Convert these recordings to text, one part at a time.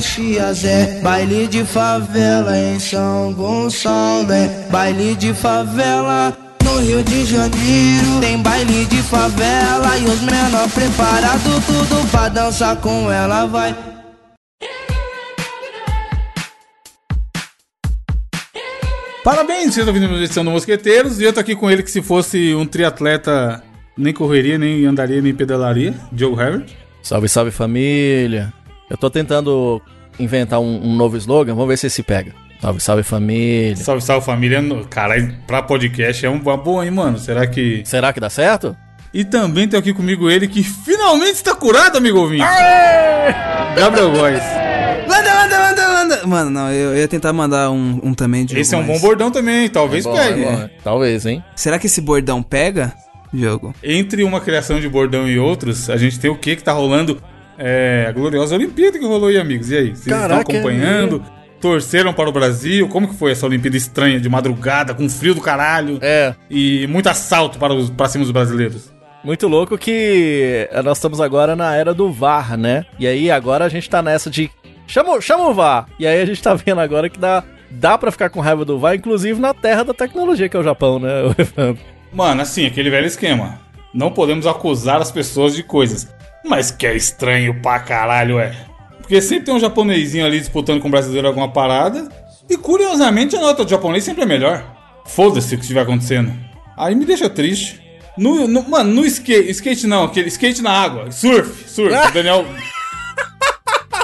Caxias é baile de favela em São Gonçalo é baile de favela no Rio de Janeiro tem baile de favela e os menor preparado tudo pra dançar com ela vai Parabéns, vocês estão vindo a edição do Mosqueteiros. E eu tô aqui com ele que se fosse um triatleta nem correria, nem andaria, nem pedalaria. Diogo Herbert. Salve, salve família. Eu tô tentando inventar um, um novo slogan, vamos ver se esse pega. Salve, salve família. Salve, salve família. Cara, pra podcast é uma boa, hein, mano? Será que. Será que dá certo? E também tem aqui comigo ele que finalmente está curado, amigo ouvinte. Gabriel Góes. Manda, manda, manda, manda. Mano, não, eu, eu ia tentar mandar um, um também de Esse é um mas- bom bordão também, talvez Bom, pegue. é bom. Talvez, hein? Será que esse bordão pega? Jogo. Entre uma criação de bordão e outros, a gente tem o que que tá rolando? É, a gloriosa Olimpíada que rolou aí, amigos. E aí, vocês Caraca, estão acompanhando? Torceram para o Brasil? Como que foi essa Olimpíada estranha de madrugada, com frio do caralho? É, E muito assalto para, os, para cima dos brasileiros. muito louco que nós estamos agora na era do VAR, né? E aí agora a gente tá nessa de. Chama, chama o VAR! E aí a gente tá vendo agora que dá, dá pra ficar com raiva do VAR, inclusive na terra da tecnologia, que é o Japão, né? Mano, assim, aquele velho esquema. Não podemos acusar as pessoas de coisas. Mas que é estranho pra caralho, é. Porque sempre tem um japonesinho ali disputando com o brasileiro alguma parada. E curiosamente a nota do japonês sempre é melhor. Foda-se o que estiver acontecendo. Aí me deixa triste. No, no- mano, no skate, skate não, aquele skate na água. Surf, surf. Daniel.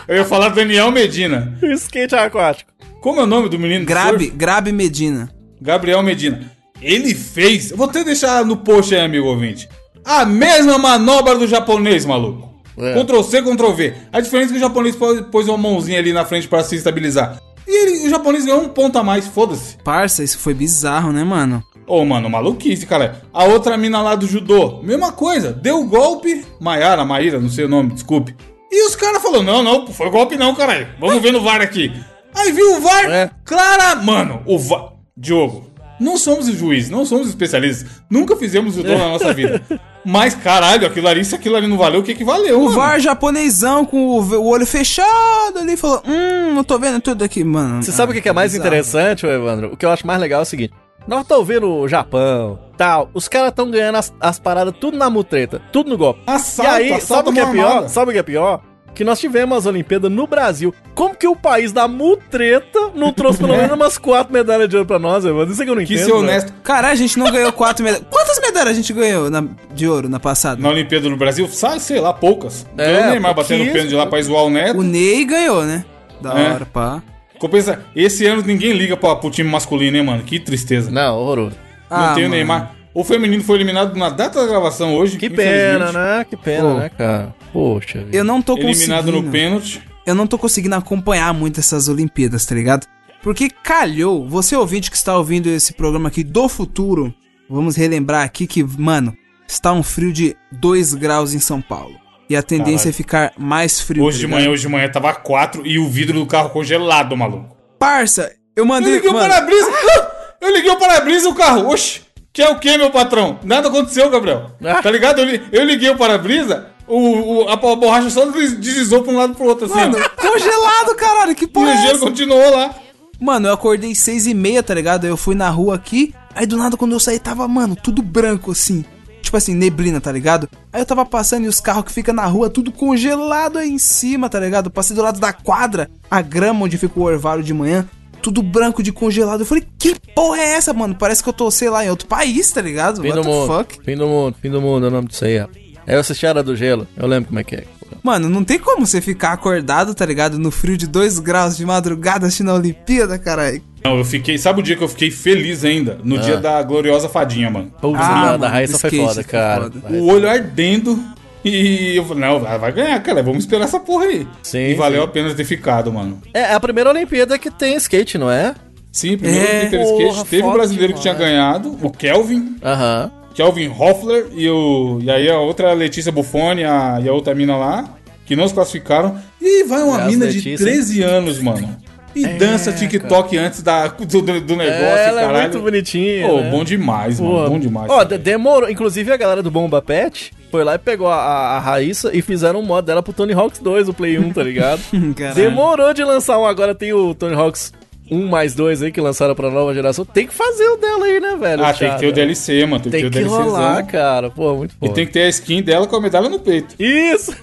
Eu ia falar Daniel Medina. o skate aquático. Como é o nome do menino? do Grabe, surf? Grabe Medina. Gabriel Medina. Ele fez. Eu vou até deixar no post aí, amigo ouvinte. A mesma manobra do japonês, maluco. É. Ctrl C, Ctrl V. A diferença é que o japonês pô- pôs uma mãozinha ali na frente pra se estabilizar. E ele- o japonês ganhou um ponto a mais, foda-se. Parça, isso foi bizarro, né, mano? Ô, mano, maluquice, cara. A outra mina lá do judô, mesma coisa. Deu o golpe. Maiara, Maíra, não sei o nome, desculpe. E os caras falaram: não, não, foi golpe não, caralho. Vamos ver no VAR aqui. Aí viu o VAR. É. Clara, mano, o VAR. Diogo, não somos juízes, não somos especialistas. Nunca fizemos judô na nossa vida. Mas, caralho, aquilo ali, se aquilo ali não valeu, o que que valeu, O mano? VAR japonesão com o, o olho fechado ali falou: Hum, não tô vendo tudo aqui, mano. Você sabe o que que é mais bizarro. interessante, Evandro? O que eu acho mais legal é o seguinte: nós estamos vendo o Japão, tal, os caras estão ganhando as, as paradas tudo na mutreta, tudo no golpe. Assalto, e aí, sabe assalto o que é pior? armada. Sabe o que é pior? Que nós tivemos as Olimpíadas no Brasil. Como que o país da mutreta não trouxe pelo menos umas quatro medalhas de ouro pra nós, Evandro? Isso é que eu não Que entendo. ser velho. honesto. Caralho, a gente não ganhou quatro medalhas. Quantas medalhas a gente ganhou na- de ouro na passada? Na Olimpíada do Brasil, sabe, sei lá, poucas. É, Ganhou o Neymar batendo pouquíssimo. pênalti lá pra zoar o Neto. O Ney ganhou, né? Da É. hora, pá. Compensa, esse ano ninguém liga pra, pro time masculino, hein, mano? Que tristeza. Não, horroroso. Não Ah, tem o mano. Neymar. O feminino foi eliminado na data da gravação hoje. Que pena, né? Que pena, Pô. né, cara? Poxa vida. Eu não tô Eliminado conseguindo. no pênalti. eu não tô conseguindo acompanhar muito essas Olimpíadas, tá ligado? Porque calhou, você ouvinte que está ouvindo esse programa aqui do futuro, vamos relembrar aqui que, mano, está um frio de 2 graus em São Paulo. E a tendência Caralho. é ficar mais frio. Hoje tá de manhã, hoje de manhã tava 4 e o vidro do carro congelado, maluco. Parça, eu Eu mandei. liguei o mano, para-brisa. Eu liguei o para-brisa e o carro. Oxi, que é o que, meu patrão? Nada aconteceu, Gabriel. Ah. Tá ligado? Eu, eu liguei o para-brisa, o, o- a, a borracha só des- deslizou pra um lado e pro outro, assim. mano, ó. congelado, caralho, que E porra o é gelo continuou lá. Mano, eu acordei seis e meia, tá ligado? Eu fui na rua aqui, aí do nada quando eu saí tava, mano, tudo branco assim. Tipo assim, neblina, tá ligado? Aí eu tava passando e os carros que ficam na rua, tudo congelado aí em cima, tá ligado? Passei do lado da quadra, a grama onde fica o orvalho de manhã, tudo branco de congelado. Eu falei, que porra é essa, mano? Parece que eu tô, sei lá, em outro país, tá ligado? Fim What do the mundo. fuck? Fim do mundo, fim do mundo é o nome disso aí, ó. Eu assisti a Era do Gelo, eu lembro como é que é. Mano, não tem como você ficar acordado, tá ligado? No frio de 2 graus de madrugada assistindo a Olimpíada, caralho. Não, eu fiquei. Sabe o dia que eu fiquei feliz ainda? No dia da gloriosa fadinha, mano. Ah, mano, da Raíssa foi foda, foi cara. foda. Da O olho ardendo. E eu falei, não, vai ganhar, cara. Vamos esperar essa porra aí. Sim, e valeu sim. a pena ter ficado, mano. É é a primeira Olimpíada que tem skate, não é? Sim, primeiro É, Peter porra, Skate. Teve um foda brasileiro que tinha ganhado, o Kelvin. Aham. Kelvin Hoffler e, o, e aí a outra Letícia Buffoni a, e a outra mina lá, que não se classificaram. E vai uma Aliás, mina de Letícia, 13 anos, mano. E dança TikTok antes da, do, do- negócio, ela é caralho. muito bonitinha. Pô, né? bom demais, mano. Porra. Bom demais. Ó, de- demorou. Inclusive a galera do Bomba Pet foi lá e pegou a, a, Raíssa e fizeram um mod dela pro Tony Hawks 2, o Play 1, tá ligado? Demorou de lançar um, agora tem o Tony Hawks 1 mais 2 aí que lançaram pra nova geração. Tem que fazer o dela aí, né, velho? ah, tem que ter o? DLC, mano. Tem, Tem que ter o DLCzão. rolar, cara. Pô, muito E foda. tem que ter a skin dela com a medalha no peito. Isso!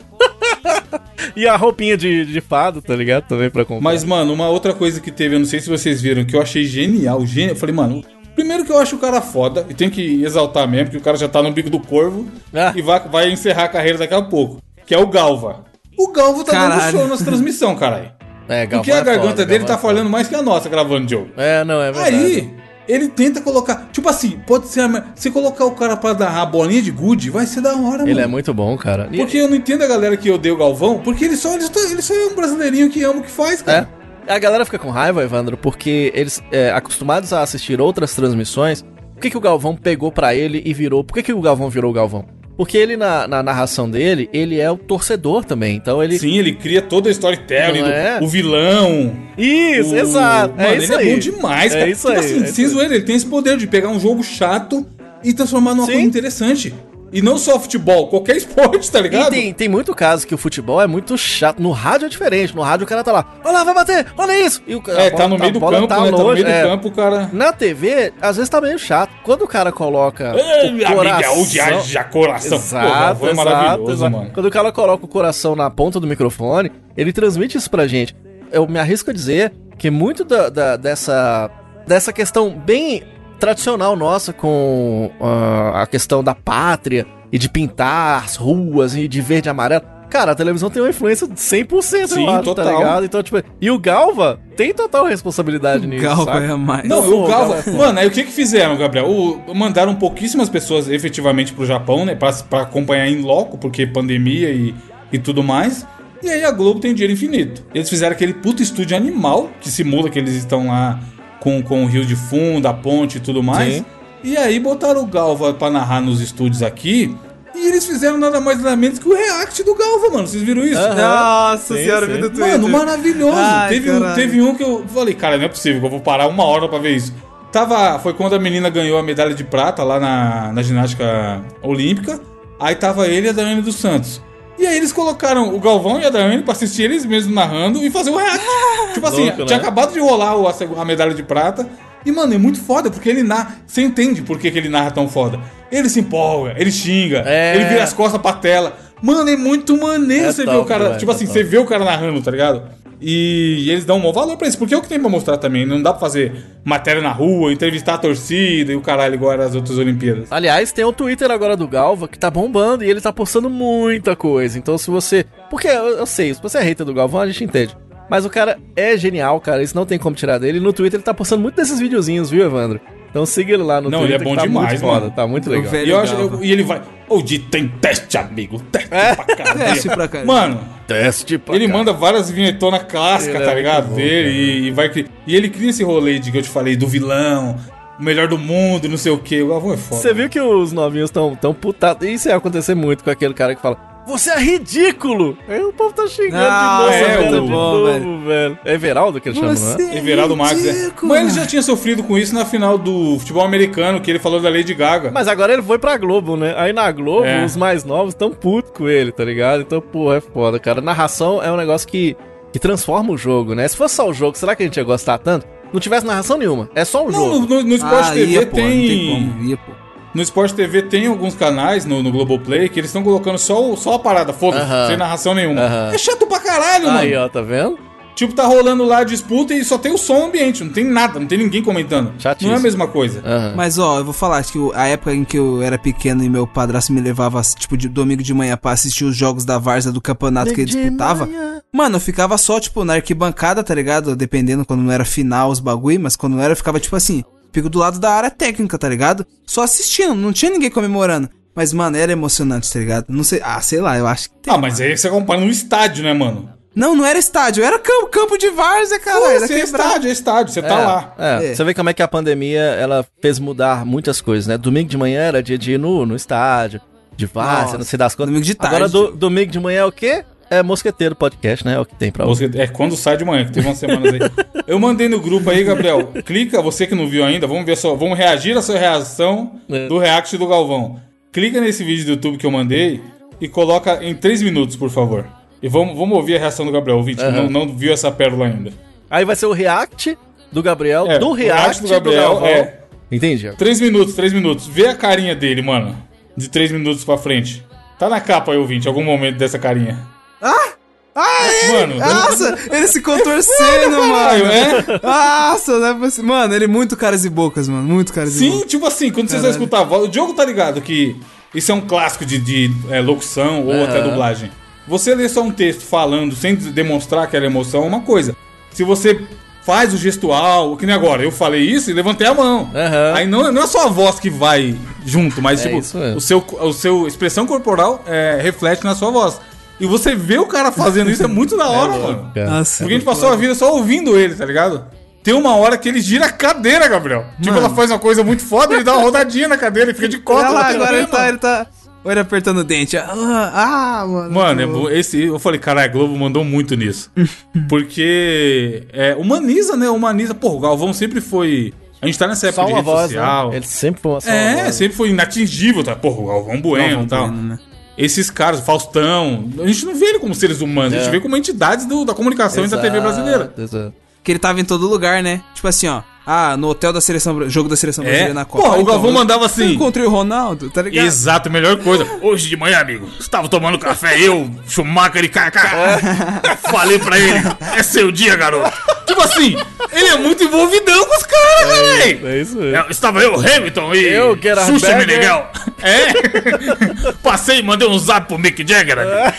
e a roupinha de, de fado, tá ligado? Também pra comprar. Mas, mano, uma outra coisa que teve, eu não sei se vocês viram, que eu achei genial, genial. Eu falei, mano, primeiro que eu acho o cara foda, e tem que exaltar mesmo, que o cara já tá no bico do corvo Ah. e vai, vai encerrar a carreira daqui a pouco. Que é o Galva. O Galva tá dando Caralho. show nas transmissões, caralho. é, Galvão Porque a é garganta foda, dele tá é falhando mais que a nossa gravando jogo. É, não, é verdade. Aí, ele tenta colocar. Tipo assim, pode ser. Se colocar o cara pra dar a bolinha de good, vai ser da hora, Ele mano. é muito bom, cara. E- Porque eu não entendo a galera que odeia o Galvão, porque ele só, ele só, ele só é um brasileirinho que ama o que faz, cara. É. A galera fica com raiva, Evandro, porque eles, é, acostumados a assistir outras transmissões, por que, que o Galvão pegou pra ele e virou? Por que, que o Galvão virou o Galvão? Porque ele, na, na narração dele, ele é o torcedor também. Então ele. Sim, ele cria todo o storytelling, do- é? o vilão. Isso, o- exato. Mano, é isso ele aí. é bom demais, É cara. isso tipo aí, assim, é isso aí. ele tem esse poder de pegar um jogo chato e transformar numa Sim. coisa interessante. E não só futebol, qualquer esporte, tá E ligado? tem, tem muito caso que o futebol é muito chato. No rádio é diferente. No rádio o cara tá lá, olha lá, vai bater, olha isso. E o, É, tá bola- no meio do campo, né? Tá no longe, meio do é. campo, o cara. Na TV, às vezes tá meio chato. Quando o cara coloca. Ei, o amiga, onde haja coração. Exato, é exato, maravilhoso, exato. mano. Quando o cara coloca o coração na ponta do microfone, ele transmite isso pra gente. Eu me arrisco a dizer que muito da, da- dessa, dessa questão bem tradicional nossa com ah, a questão da pátria e de pintar as ruas e de verde e amarelo. Cara, a televisão tem uma influência de 100% Sim, eu acho, total. tá ligado? Então, tipo, e o Galva tem total responsabilidade nisso, Galva saca? é mais. Não, Pô, o Galva. Galva é Mano, aí o que que fizeram, Gabriel? O- mandaram pouquíssimas pessoas efetivamente pro Japão, né? Pra, pra acompanhar em loco, porque pandemia e, e tudo mais. E aí a Globo tem dinheiro infinito. Eles fizeram aquele puto estúdio animal, que simula que eles estão lá com, com o rio de fundo, a ponte e tudo mais. Sim. E aí botaram o Galva pra narrar nos estúdios aqui. E eles fizeram nada mais nada menos que o react do Galva, mano. Vocês viram isso? Aham. Nossa Sim, senhora, sim. vi do Twitter. Mano, maravilhoso. Ai, teve, um, teve um que eu falei, cara, não é possível que eu vou parar uma hora pra ver isso. Tava, foi quando a menina ganhou a medalha de prata lá na, na ginástica olímpica. Aí tava ele e a Daiane dos Santos. E aí eles colocaram o Galvão e a Daiane pra assistir eles mesmos narrando e fazer o react. tipo assim, Louco, tinha né? acabado de rolar o- a, medalha de prata. E, mano, é muito foda, porque ele narra. Você entende por que, que ele narra tão foda. Ele se empolga, ele xinga, É. ele vira as costas pra tela. Mano, é muito maneiro É você ver top, o cara. tipo é assim, top. você vê o cara narrando, tá ligado? E, eles dão um bom valor pra isso, porque é o que tem pra mostrar também. Não dá pra fazer matéria na rua, entrevistar a torcida e o caralho igual as outras Olimpíadas. Aliás, tem o Twitter agora do Galva que tá bombando e ele tá postando muita coisa. Então, se você. Porque eu, eu sei, se você é hater do Galvão, a gente entende. Mas o cara é genial, cara. Isso não tem como tirar dele. No Twitter ele tá postando muito desses videozinhos, viu, Evandro? Então siga ele lá no Não, Twitter. ele é bom tá demais, muito foda, mano. Tá muito legal. E, eu acho, eu- e ele vai. O de tem teste, amigo. Teste É. pra caralho. Teste pra caralho. Mano, Teste pra ele cá. manda várias vinhetonas clássicas, é tá muito ligado? bom, dele. E, e vai e ele cria esse rolê de que eu te falei, do vilão, o melhor do mundo, não sei o que. O Galvão é foda. Você viu que os novinhos tão, tão putados. Isso ia acontecer muito com aquele cara que fala. Você é ridículo! Aí o povo tá xingando Ah, de novo, é, velho, de bom, novo, velho. É Everaldo que ele chama, não é? Everaldo Marques. É. Mas ele já tinha sofrido com isso na final do futebol americano, que ele falou da Lady Gaga. Mas agora ele foi pra Globo, né? Aí na Globo, É. os mais novos tão putos com ele, tá ligado? Então, pô, é foda, cara. Narração é um negócio que, que transforma o jogo, né? Se fosse só o jogo, será que a gente ia gostar tanto? Não tivesse narração nenhuma. É só um Não, jogo. no, no, no Sport Ah, TV ia, pô, tem. Não tem como, ia, pô. No Sport TV tem alguns canais no, no Globoplay que eles estão colocando só, o- só a parada, foda-se, Aham. sem narração nenhuma. Aham. É chato pra caralho, Aí, mano. ó, tá vendo? Tipo, tá rolando lá a disputa e só tem o som ambiente, não tem nada, não tem ninguém comentando. Chatíssimo. Não é a mesma coisa. Aham. Mas ó, eu vou falar, acho que o- a época em que eu era pequeno e meu padrasto me levava, tipo, de domingo de manhã pra assistir os jogos da Várzea do campeonato que ele disputava. manhã. Mano, eu ficava só, tipo, na arquibancada, tá ligado? Dependendo quando não era final os bagulho, mas quando não era, eu ficava, tipo assim, fico do lado da área técnica, tá ligado? Só assistindo, não tinha ninguém comemorando. Mas, mano, era emocionante, tá ligado? Não sei, ah, sei lá, eu acho que tem. Ah, mas aí você compara no estádio, né, mano? Não, não era estádio, era campo, campo de Várzea, cara. Pô, Era é estádio, é estádio, você tá É, lá. É. É. Você vê como é que a pandemia ela fez mudar muitas coisas, né? Domingo de manhã era dia de ir no, no estádio, de várzea, não sei das coisas. domingo de Agora tarde. do, domingo de manhã é o quê? É Mosqueteiro Podcast, né? É o que tem pra Música- É quando sai de manhã, que teve umas semanas aí. Eu mandei no grupo aí, Gabriel. Clica, você que não viu ainda, vamos ver só. Vamos reagir à sua reação É. do react do Galvão. Clica nesse vídeo do YouTube que eu mandei e coloca em 3 minutos, por favor. E vamos, vamos ouvir a reação do Gabriel, ouvinte, que Aham. não, não viu essa pérola ainda. Aí vai ser o react do Gabriel, É, do o react, react do, do Gabriel, Galvão. é. Entendi. 3 minutos, 3 minutos. Vê a carinha dele, mano. De 3 minutos pra frente. Tá na capa aí, ouvinte, algum momento dessa carinha. Ah, ele, Mano, nossa, ele se contorcendo, Caralho, mano. é? Nossa, não é possível. Mano, ele é muito caras e bocas, mano. Muito caras e Sim, bocas. tipo assim, quando vocês vão escutar a voz. O Diogo tá ligado que isso é um clássico de, de, é, locução ou até dublagem. Você lê só um texto falando sem demonstrar aquela emoção é uma coisa. Se você faz o gestual, que nem agora, eu falei isso e levantei a mão. Aham. Aí não, não é só a voz que vai junto, mas É tipo, o seu, o seu expressão corporal é, reflete na sua voz. E você vê o cara fazendo isso é muito da hora, mano. Cara. Nossa. Porque a gente passou a vida só ouvindo ele, tá ligado? Tem uma hora que ele gira a cadeira, Gabriel. Tipo, ela faz uma coisa muito foda, ele dá uma rodadinha na cadeira e fica de costas. Olha lá, agora ele tá, mano. ele tá. Olha ele apertando o dente. Ah, ah mano. Mano, é esse, eu falei, caralho, a Globo mandou muito nisso. Porque é, humaniza, né? Humaniza. Pô, o Galvão sempre foi. A gente tá nessa época Só de rede voz, social. né? Ele sempre foi uma É, voz. sempre foi inatingível, tá? Porra, o Galvão Bueno e tal. Bueno, né? Esses caras, Faustão, a gente não vê ele como seres humanos, a gente É. vê como entidades do- da comunicação e da TV brasileira. Exato. Que ele tava em todo lugar, né? Tipo assim, ó. Ah, no hotel da seleção, jogo da seleção brasileira É. na Copa. Porra, o Então, Galvão eu- mandava Eu assim. encontrei o Ronaldo, tá ligado? Exato, melhor coisa. Hoje de manhã, amigo, estava tomando café, eu, Schumacher e Kaká. Falei pra ele, é seu dia, garoto. Tipo assim, ele é muito envolvidão com os caras, velho. É isso mesmo. Eu- Estava eu, Hamilton e Eu, Gerard Xuxa Berger. Meneghel. É? Passei e mandei um zap pro Mick Jagger. amigo.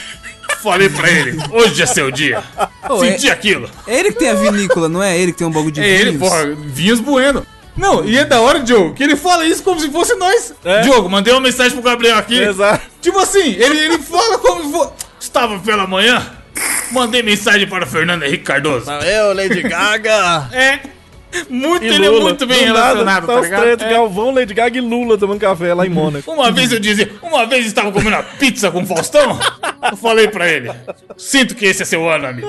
Falei pra ele, hoje é seu dia. Pô, Senti aquilo. É ele que tem a vinícola, não é ele que tem um bagulho de É ele, vinhos? porra, vinhos bueno. Não, e é da hora, Diogo, que ele fala isso como se fosse nós. É. Diogo, mandei uma mensagem pro Gabriel aqui. Exato. Tipo assim, ele, ele fala como se fosse. Estava pela manhã, mandei mensagem para Fernando Henrique Cardoso. Eu, Lady Gaga. É. Muito, ele é muito bem Do nada, relacionado, tá tá três, É. Galvão, Lady Gaga e Lula tomando café lá em Mônaco. Uma vez eu dizia, uma vez estava comendo uma pizza com o Faustão, eu falei pra ele, sinto que esse é seu ano, amigo.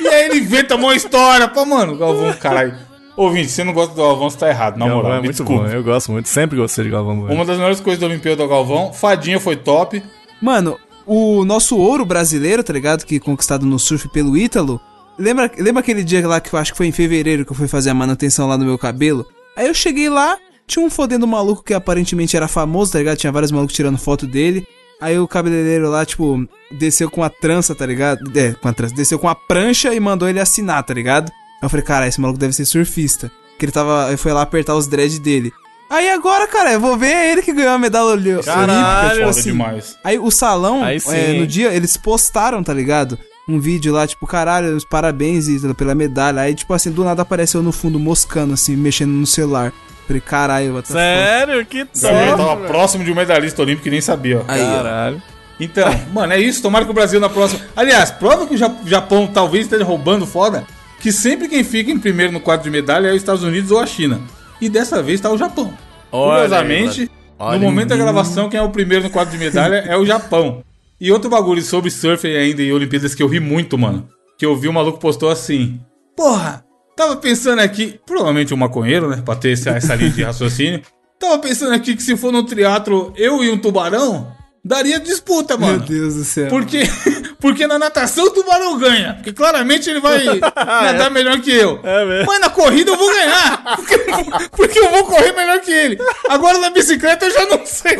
E aí ele inventa uma história, pô, mano, Galvão, caralho. Ouvinte, se você não gosta do Galvão, você tá errado, na Galvão moral, é me muito desculpa. bom, eu gosto muito, sempre gostei de Galvão Bueno. Uma das melhores coisas da Olimpíada do Galvão, Fadinha foi top. Mano, o nosso ouro brasileiro, tá ligado? Que conquistado no surf pelo Ítalo. Lembra, lembra aquele dia lá que eu acho que foi em fevereiro que eu fui fazer a manutenção lá no meu cabelo? Aí eu cheguei lá, tinha um fodendo maluco que aparentemente era famoso, tá ligado? Tinha vários malucos tirando foto dele. Aí o cabeleireiro lá, tipo, desceu com a trança, tá ligado? É, com a trança. Desceu com a prancha e mandou ele assinar, tá ligado? Aí eu falei, cara, esse maluco deve ser surfista. Que ele tava. Ele foi lá apertar os dreads dele. Aí agora, cara, eu vou ver é ele que ganhou a medalha oli- Caralho, olímpica, tipo assim. demais. Aí o salão, Aí é, no dia, eles postaram, tá ligado? Um vídeo lá, tipo, caralho, os parabéns pela medalha. Aí, tipo assim, do nada apareceu no fundo moscando, assim, mexendo no celular. Falei, caralho, what the fuck? Sério? Que O Gabriel tava próximo de um medalhista olímpico que nem sabia, ó. Aí, ó. Caralho. Então, mano, é isso. Tomara que o Brasil na próxima. Aliás, prova que o Ja- Japão talvez esteja roubando foda. Que sempre quem fica em primeiro no quadro de medalha é os Estados Unidos ou a China. E dessa vez tá o Japão. Olha Curiosamente, Olha no momento da gravação, quem é o primeiro no quadro de medalha é o Japão. E outro bagulho sobre surf ainda e Olimpíadas que eu ri muito, mano. Que eu vi um maluco postou assim: Porra, tava pensando aqui. Provavelmente um maconheiro, né? Pra ter essa, essa linha de raciocínio. Tava pensando aqui que se for no triatlo eu e um tubarão, daria disputa, Meu mano. Deus do céu. Porque, porque na natação o tubarão ganha. Porque claramente ele vai nadar melhor que eu. É mesmo. Mas na corrida eu vou ganhar. Porque, porque eu vou correr melhor que ele. Agora na bicicleta eu já não sei.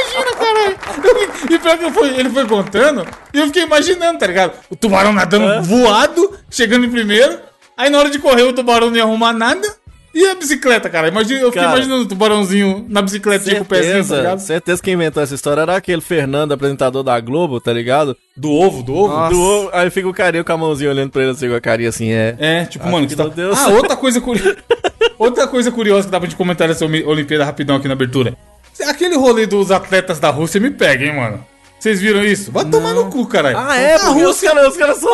Imagina, caralho. Eu- E pior que eu fui- ele foi contando e eu fiquei imaginando, tá ligado? O tubarão nadando voado, chegando em primeiro. Aí na hora de correr o tubarão não ia arrumar nada. E a bicicleta, cara? Imagina, eu fiquei Cara, imaginando o tubarãozinho na bicicletinha com o pezinho, tá Certeza, ligado? certeza que inventou essa história era aquele Fernando, apresentador da Globo, tá ligado? Do ovo, do ovo. Nossa. Do ovo, aí fica o carinha com a mãozinha olhando pra ele assim, com a carinha assim, é. É, tipo, Acho mano, que tá... não deu Ah, outra coisa curiosa. outra coisa curiosa que dá pra gente comentar nessa Oli- Olimpíada rapidão aqui na abertura. Aquele rolê dos atletas da Rússia me pega, hein, mano. Vocês viram isso? Vai tomar no cu, caralho. Ah, é? A Porque os Rússia. caras os caras são.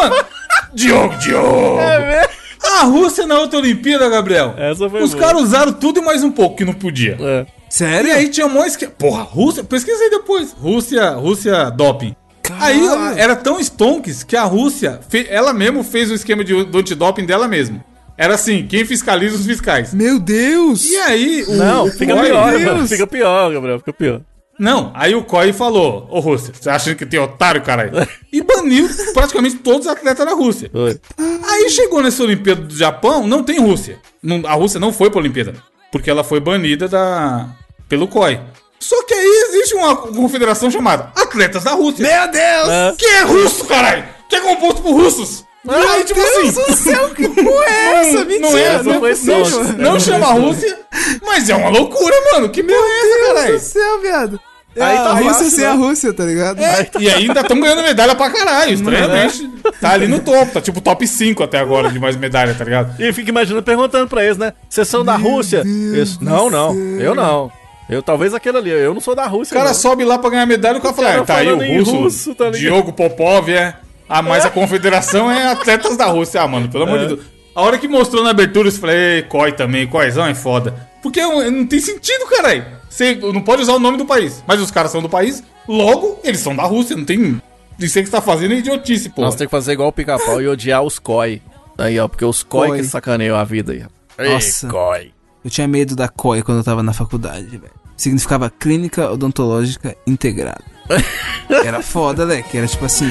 Diogo, Diogo! É mesmo? A Rússia na outra Olimpíada, Gabriel. Essa foi Os caras usaram tudo e mais um pouco que não podia. É. Sério? E aí tinha um esquema. Porra, Rússia. Pesquisa aí depois. Rússia, Rússia doping. Aí ó, era tão stonks que a Rússia, fe- ela mesmo fez o esquema de, do antidoping dela mesmo. Era assim, quem fiscaliza os fiscais. Meu Deus! E aí, o, Não, o fica COI- pior, Deus. Gabriel. Fica pior, Gabriel. Fica pior. Não, aí o COI falou, ô Rússia, você acha que tem otário, caralho? E baniu praticamente todos os atletas da Rússia. Foi. Aí chegou nessa Olimpíada do Japão, não tem Rússia. Não- a Rússia não foi pra Olimpíada, porque ela foi banida da, pelo COI. Só que aí existe uma confederação chamada Atletas da Rússia. Meu Deus! É. Que é russo, caralho! Que é composto por russos! E aí, tipo Deus assim. do céu, que porra é essa? Mentira, Não é, não, foi não, só. não chama Rússia, mas é uma loucura, mano. Que porra é essa, Meu Deus caralho? do céu, viado. É Aí a tá Rússia fácil, sem né? a Rússia, tá ligado? É, e ainda estão ganhando medalha pra caralho, estranhamente. Tá ali no topo, tá tipo top 5 até agora de mais medalha, tá ligado? E fica imaginando, perguntando pra eles, né? Vocês são da Rússia? Eles, não, não. Eu não. Eu talvez aquele ali. Eu não sou da O Rússia. cara não. sobe lá pra ganhar medalha e o cara fala, ah, tá aí o russo, russo, tá? Diogo Popov é... Ah, mas a confederação é atletas da Rússia. Ah, mano, pelo amor É. de Deus. A hora que mostrou na abertura, eu falei, ei, COI também, COIzão é foda. Porque não tem sentido, caralho. Você não pode usar o nome do país. Mas os caras são do país, logo, eles são da Rússia, não tem... Isso aí que você tá fazendo é idiotice, pô. Nós temos que fazer igual o pica-pau e odiar os COI. Aí, ó, porque os COI COI. que sacaneiam a vida aí. ó. Nossa. COI. Eu tinha medo da COI quando eu tava na faculdade, velho. Significava Clínica Odontológica Integrada. Era foda, né? Que era tipo assim,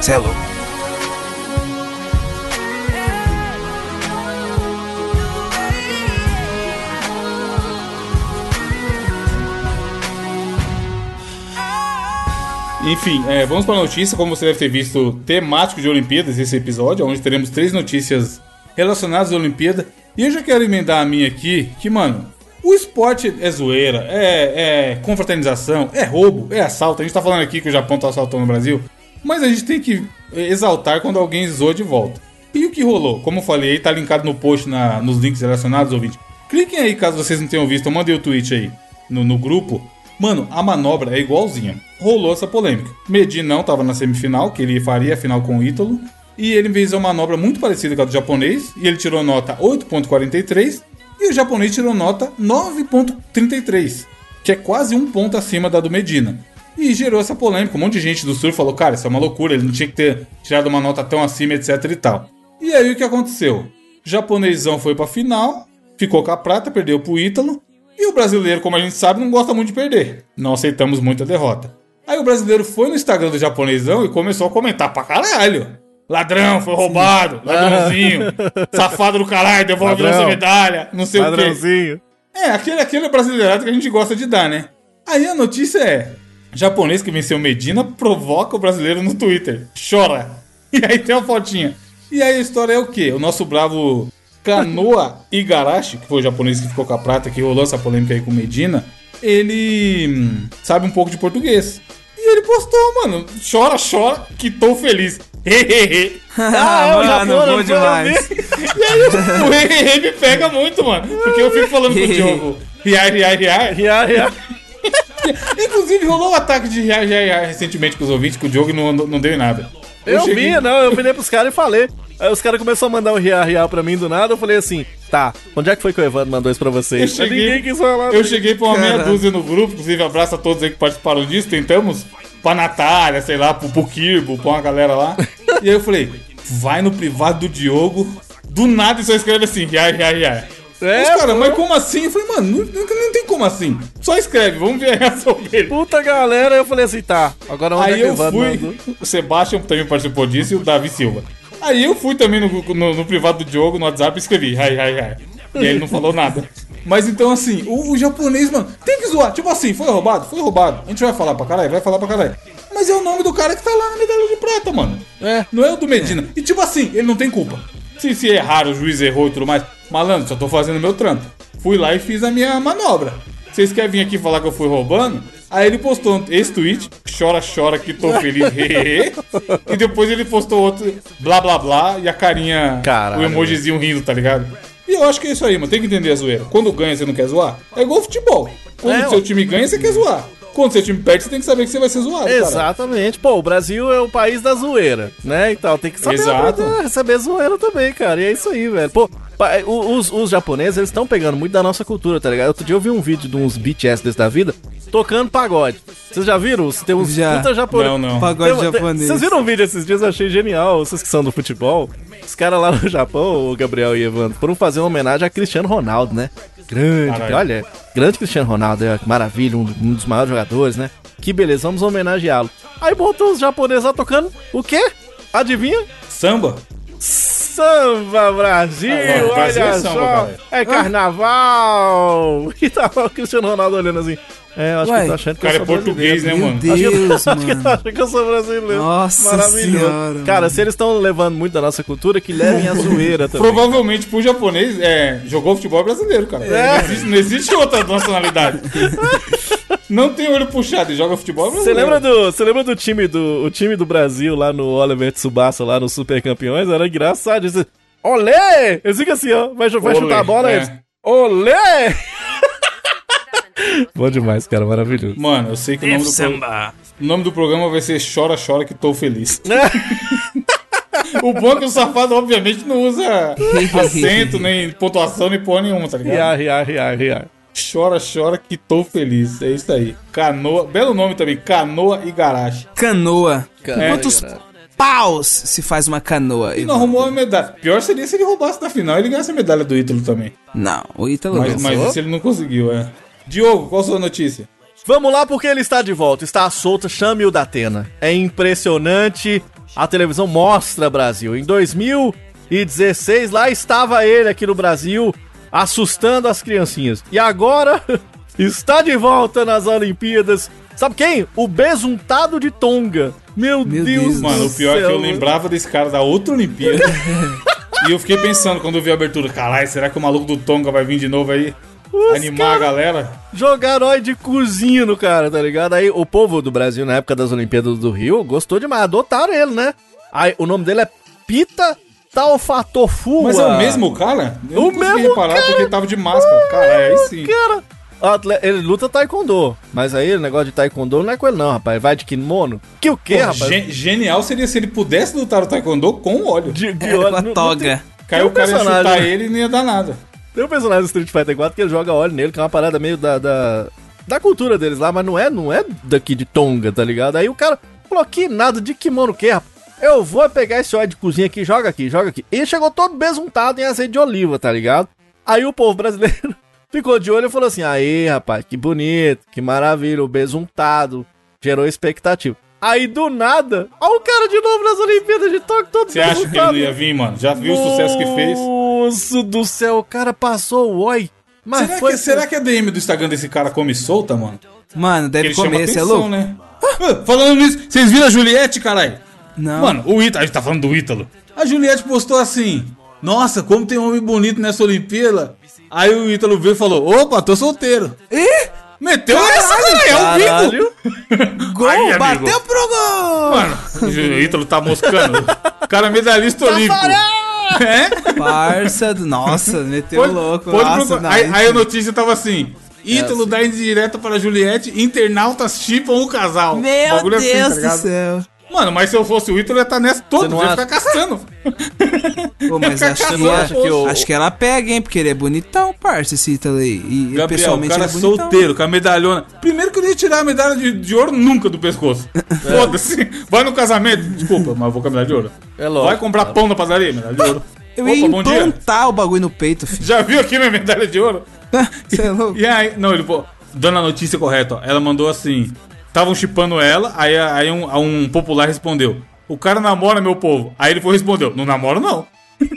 cê é louco. Enfim, é, vamos para a notícia. Como você deve ter visto, temático de Olimpíadas esse episódio, onde teremos três notícias relacionadas à Olimpíada. E eu já quero emendar a minha aqui, que, mano, o esporte é zoeira, é, é confraternização, é roubo, é assalto. A gente tá falando aqui que o Japão tá assaltando o Brasil, mas a gente tem que exaltar quando alguém zoa de volta. E o que rolou? Como eu falei, tá linkado no post na- nos links relacionados, ouvinte. Cliquem aí caso vocês não tenham visto, eu mandei o tweet aí no, no grupo. Mano, a manobra é igualzinha. Rolou essa polêmica. Medina não tava na semifinal, que ele faria a final com o Ítalo. E ele fez uma manobra muito parecida com a do japonês. E ele tirou nota 8.43. E o japonês tirou nota 9.33. Que é quase um ponto acima da do Medina. E gerou essa polêmica. Um monte de gente do Sul falou, cara, isso é uma loucura. Ele não tinha que ter tirado uma nota tão acima, etc e tal. E aí o que aconteceu? O japonesão foi pra final. Ficou com a prata, perdeu pro Ítalo. E o brasileiro, como a gente sabe, não gosta muito de perder. Não aceitamos muito a derrota. Aí o brasileiro foi no Instagram do japonesão e começou a comentar pra caralho. Ladrão, foi roubado, ladrãozinho, safado do caralho, devolve nossa medalha, não sei o quê. É, aquele, aquele brasileirado que a gente gosta de dar, né? Aí a notícia é: japonês que venceu Medina provoca o brasileiro no Twitter. Chora. E aí tem uma fotinha. E aí a história é o quê? O nosso bravo Kanoa Igarashi, que foi o japonês que ficou com a prata, que rolou essa polêmica aí com Medina, ele hum, sabe um pouco de português. E ele postou, mano, chora, chora, que tô feliz. Hehehe. Ah, é mano, Japão, bom demais. E aí o hehehe me pega muito, mano. Porque eu fico falando com o Diogo. Riai, riai, riai. Ria, ria. Inclusive, rolou um ataque de riai, riai, riai recentemente com os ouvintes, que o Diogo não, não deu em nada. Eu cheguei- vi, não, eu virei pros caras e falei. Aí os caras começaram a mandar um ria, ria pra mim do nada, eu falei assim, tá, onde é que foi que o Evandro mandou isso pra Eu vocês? Mas cheguei, Ninguém quis falar. eu cheguei pra uma meia Caralho. dúzia no grupo, inclusive abraço a todos aí que participaram disso, tentamos pra Natália, sei lá, pro, pro Kirbo, pra uma galera lá. E aí eu falei, vai no privado do Diogo, do nada e só escreve assim, riai, riai, riai. É, caras, pô. mas como assim? Eu falei, mano, não, não, não tem como assim. Só escreve, vamos ver a reação dele. Puta galera, eu falei assim, tá, agora onde é Aí eu fui, mandou? o Sebastião também participou disso e o Davi Silva. Aí eu fui também no, no, no privado do Diogo, no WhatsApp, e escrevi, hi, hi, hi. E ele não falou nada. Mas então, assim, o, o japonês, mano, tem que zoar. Tipo assim, foi roubado? Foi roubado. A gente vai falar pra caralho? Vai falar pra caralho. Mas é o nome do cara que tá lá na medalha de prata, mano. É. Não é o do Medina. E tipo assim, ele não tem culpa. Se, se errar, o juiz errou e tudo mais. Malandro, só tô fazendo meu trampo. Fui lá e fiz a minha manobra. Vocês querem vir aqui falar que eu fui roubando? Aí ele postou esse tweet, chora, chora que tô feliz, e depois ele postou outro, blá blá blá, e a carinha, Caralho, o emojizinho rindo, tá ligado? E eu acho que é isso aí, mano. Tem que entender a zoeira. Quando ganha, você não quer zoar? É igual futebol. Quando É, seu time ganha, você quer zoar. Quando seu time perde, você tem que saber que você vai ser zoado. cara. Exatamente. Pô, o Brasil é o país da zoeira, né? Então tem que saber Exato. receber zoeira também, cara. E é isso aí, velho. Pô, o- os, os japoneses, eles estão pegando muito da nossa cultura, tá ligado? Outro dia eu vi um vídeo de uns BTS desse da vida. tocando pagode. Vocês já viram? Tem uns Já. puta japonês. Não, não. Pagode Tem- japonês. Vocês viram um vídeo esses dias? Eu achei genial. Vocês que são do futebol. Os caras lá no Japão, o Gabriel e Evandro, foram fazer uma homenagem a Cristiano Ronaldo, né? Grande, Caralho. olha, grande Cristiano Ronaldo, é, que maravilha, um, um dos maiores jogadores, né? Que beleza, vamos homenageá-lo. Aí botou os japoneses lá tocando o quê? Adivinha? Samba? Samba Brasil, Ah, Brasil olha é samba, só, cara. é carnaval. E tava o Cristiano Ronaldo olhando assim. É, eu acho Ué, que eu tô achando que cara eu é sou português, brasileiro. né, Meu mano? Deus, Acho que mano. tá achando que eu sou brasileiro. Nossa Maravilhoso. senhora, Cara, mano. se eles estão levando muito da nossa cultura, que levem a zoeira também. Provavelmente pro japonês, é, jogou futebol brasileiro, cara. É. Não, existe, não existe outra nacionalidade. não tem olho puxado e joga futebol Você brasileiro. lembra do, você lembra do time do, o time do Brasil lá no Oliver Tsubasa, lá no Super Campeões? Era engraçado. Olê! Eles ficam assim, ó. Vai, vai Olê, chutar a bola, é. eles. Olê! Bom demais, cara, maravilhoso. Mano, eu sei que o nome, do pro- o nome do programa vai ser Chora, Chora que tô feliz. o bom é que o safado, obviamente, não usa acento, nem pontuação, nem porra nenhuma, tá ligado? Riar, riar, riar, riar. Chora, chora que tô feliz. É isso aí. Canoa, belo nome também, Canoa e Garage. Canoa. Canoa, Quantos cara. paus se faz uma canoa? E não arrumou a medalha. Pior seria se ele roubasse na final e ele ganhasse a medalha do Ítalo também. Não, o Ítalo Mas, mas isso ele não conseguiu, é. Diogo, qual a sua notícia? Vamos lá porque ele está de volta, está solta, chame o da Atena. É impressionante, a televisão mostra Brasil. Em 2016, lá estava ele aqui no Brasil, assustando as criancinhas. E agora, está de volta nas Olimpíadas. Sabe quem? O besuntado de Tonga. Meu, Meu Deus, Deus. do Mano, o pior é que eu céu. lembrava desse cara da outra Olimpíada. e eu fiquei pensando quando eu vi a abertura, caralho, será que o maluco do Tonga vai vir de novo aí? Os animar a galera? Jogaram óleo de cozinho no cara, tá ligado? Aí o povo do Brasil, na época das Olimpíadas do Rio, gostou demais, adotaram ele, né? Aí o nome dele é Pita Taufatofu. Mas é o mesmo cara? Eu O não consegui mesmo reparar cara. porque ele tava de máscara. Caralho, aí sim. Cara, ele luta taekwondo, mas aí o negócio de taekwondo não é com ele não, rapaz. Vai de kimono. Que o quê, Pô, rapaz? gen- genial seria se ele pudesse lutar o Taekwondo com óleo. De, de É, óleo- com a toga. Caiu o cara ia chutar ele e não ia dar nada. Tem um personagem do Street Fighter 4 que ele joga óleo nele, que é uma parada meio da, da, da cultura deles lá, mas não é, não é daqui de Tonga, tá ligado? Aí o cara falou, que nada de kimono que, rapaz? Eu vou pegar esse óleo de cozinha aqui, joga aqui, joga aqui. E chegou todo besuntado em azeite de oliva, tá ligado? Aí o povo brasileiro ficou de olho e falou assim, aí rapaz, que bonito, que maravilha, o besuntado, gerou expectativa. Aí do nada, ó o cara de novo nas Olimpíadas de Tóquio, todo Você acha que ele ia vir, mano? Já viu o sucesso que fez? Nossa do céu, o cara passou o oi. Mas Será, foi. que, será que a DM do Instagram desse cara come solta, mano? Mano, deve Ele comer, você é louco? né? Ah, Falando nisso, vocês viram a Juliette, caralho? Não. Mano, o Ítalo, a gente tá falando do Ítalo. A Juliette postou assim: Nossa, como tem homem bonito nessa Olimpíada. Aí o Ítalo veio e falou: Opa, tô solteiro. Ih! Meteu essa, cara, é vivo. Caralho. Gol! Aí, bateu pro gol! Mano, o Ítalo tá moscando. O cara é medalhista olímpico. É? Parça do... Nossa, meteu Pode, louco. pode Nossa, não, aí, aí a notícia tava assim: Ítalo dá indireta para Juliette, internautas chipam o casal. Meu Bagulho assim, Deus tá do céu. Mano, mas se eu fosse o Ítalo, ia estar nessa todo, não ia acha- ficar caçando. Pô, mas acho que, ela- acha que o- acho que ela pega, hein? Porque ele é bonitão, parça, esse Ítalo aí. E Gabriel, o pessoalmente cara é ele é bonitão. solteiro, com a medalhona. Primeiro que eu não ia tirar a medalha de, de ouro nunca do pescoço. Foda-se. Vai no casamento. Desculpa, mas eu vou com a medalha de ouro. É lógico. Vai comprar pão na padaria, medalha de ouro. Eu ia Opa, dia. implantar o bagulho no peito, filho. Já viu aqui minha medalha de ouro? Você é louco? E aí, não, ele, pô, dando a notícia correta, ó. Ela mandou assim: estavam chipando ela, aí, aí um, um popular respondeu: O cara namora, meu povo. Aí ele foi e respondeu: Não namoro, não.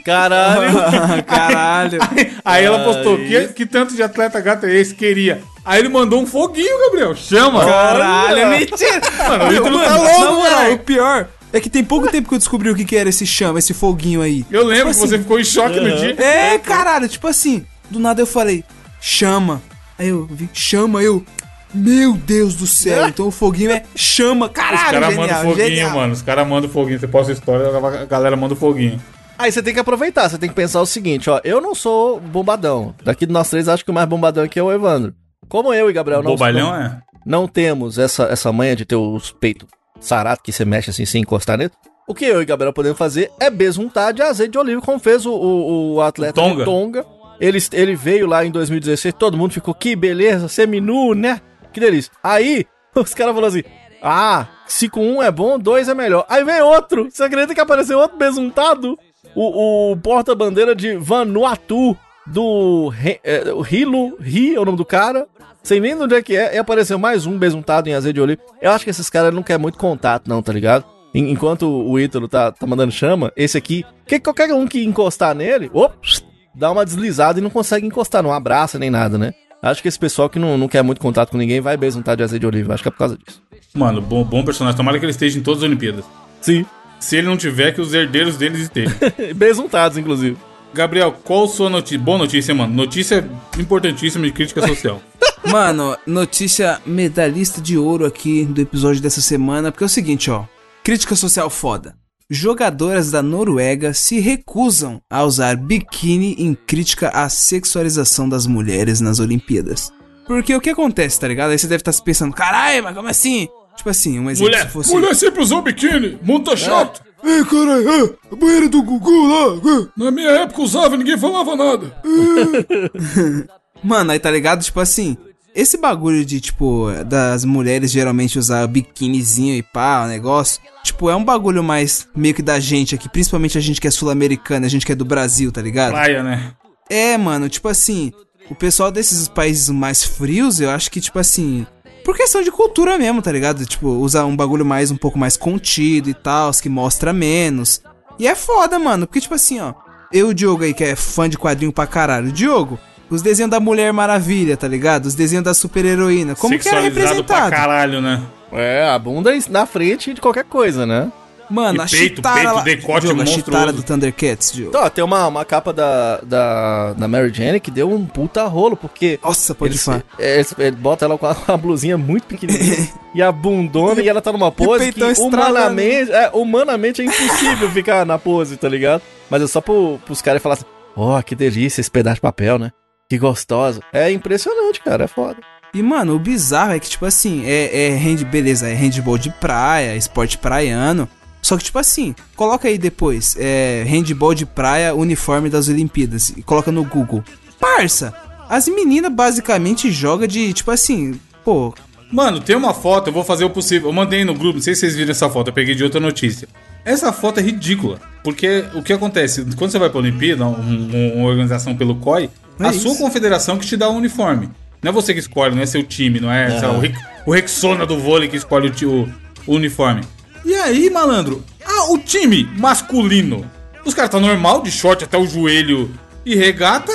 Caralho. Caralho. Aí ela postou: Aí. que, que tanto de atleta gato é esse? Queria. Aí ele mandou um foguinho, Gabriel. Chama. Caralho, é mentira. Mano, o Ítalo tá louco, moral, caralho. o pior é que tem pouco tempo que eu descobri o que, que era esse chama, esse foguinho aí. Eu lembro Tipo que você assim, ficou em choque no Aham. dia. É, caralho, tipo assim, do nada eu falei, chama. Aí eu vi, chama, eu. Meu Deus do céu, então o foguinho é chama. Os Caralho, caras genial, mandam foguinho, genial. mano. Os caras mandam foguinho. Você posta história, a galera manda foguinho. Aí você tem que aproveitar, você tem que pensar o seguinte, ó. Eu não sou bombadão. Daqui de nós três, acho que o mais bombadão aqui é o Evandro. Como eu e Gabriel não, Bobalhão não, é? não temos essa, essa manha de ter os peitos sarados que você mexe assim sem encostar nele, o que eu e Gabriel podemos fazer é besuntar de azeite de oliva, como fez o, o, o atleta Tonga. de Tonga. Ele, ele veio lá em 2016, todo mundo ficou, que beleza, seminu, né? Que delícia. Aí, os caras falaram assim, ah, se com um é bom, dois é melhor. Aí vem outro, você acredita que apareceu outro besuntado? O, o porta-bandeira de Vanuatu, do é, Hilo, Ri é o nome do cara. Sem nem de onde é que é, e apareceu mais um besuntado em azeite de oliva. Eu acho que esses caras não querem muito contato, não, tá ligado? En- Enquanto o Ítalo tá, tá mandando chama, esse aqui, que qualquer um que encostar nele, ops, dá uma deslizada e não consegue encostar, não abraça nem nada, né? Acho que esse pessoal que não, não quer muito contato com ninguém vai besuntar de azeite de oliva. Acho que é por causa disso. Mano, bom, bom personagem. Tomara que ele esteja em todas as Olimpíadas. Sim. Se ele não tiver, que os herdeiros deles estejam. Besuntados, inclusive. Gabriel, qual sua notícia? Boa notícia, mano. Notícia importantíssima de crítica social. Mano, notícia medalhista de ouro aqui do episódio dessa semana, porque é o seguinte, ó. Crítica social foda. Jogadoras da Noruega se recusam a usar biquíni em crítica à sexualização das mulheres nas Olimpíadas. Porque o que acontece, tá ligado? Aí você deve estar se pensando, caralho, mas como assim? Tipo assim, um exemplo mulher, se fosse... mulher sempre usou biquíni. Mundo tá chato. Ei, caralho, a banheira do Gugu lá. Na minha época usava, ninguém falava nada. Mano, aí tá ligado? Tipo assim, esse bagulho de, tipo, das mulheres geralmente usar biquinizinho e pá, o negócio, tipo, é um bagulho mais meio que da gente aqui, principalmente a gente que é sul-americana, a gente que é do Brasil, tá ligado? Praia, né? É, mano, tipo assim, o pessoal desses países mais frios, eu acho que, tipo assim, por questão de cultura mesmo, tá ligado? Tipo, usar um bagulho mais, um pouco mais contido e tal, que mostra menos. E é foda, mano, porque, tipo assim, ó, eu e o Diogo aí, que é fã de quadrinho pra caralho, Diogo, os desenhos da Mulher Maravilha, tá ligado? Os desenhos da super-heroína, como que era Sexualizado pra representado? caralho, né? É, a bunda na frente de qualquer coisa, né? Mano, E a peito, Chitara peito, lá... decote Diogo, a. Chitara do Thundercats, Diogo. Então, ó, tem uma, uma capa da, da, da Mary Jane que deu um puta rolo, porque Nossa, pode falar. é, eles, ele bota ela com a, a blusinha muito pequenininha e a bundona e ela tá numa pose que humanamente é, humanamente é impossível ficar na pose, tá ligado? Mas é só pro, pros caras falarem assim, ó, que delícia esse pedaço de papel, né? Que gostosa. É impressionante, cara, é foda. E, mano, o bizarro é que, tipo assim, é, é hand, beleza, é handball de praia, esporte praiano. Só que, tipo assim, coloca aí depois, é handball de praia, uniforme das Olimpíadas. E coloca no Google. Parça, as meninas basicamente jogam de, tipo assim, pô, Mano, tem uma foto, eu vou fazer o possível. Eu mandei no grupo, não sei se vocês viram essa foto, eu peguei de outra notícia. Essa foto é ridícula. Porque o que acontece? Quando você vai pra Olimpíada, um- um- uma organização pelo COI, É a isso. sua confederação que te dá o uniforme. Não é você que escolhe, não é seu time, não é lá, o, Rex- o Rexona do vôlei que escolhe o, o- o uniforme. E aí, malandro? Ah, o time masculino. Os caras tá normal, de short até o joelho e regata.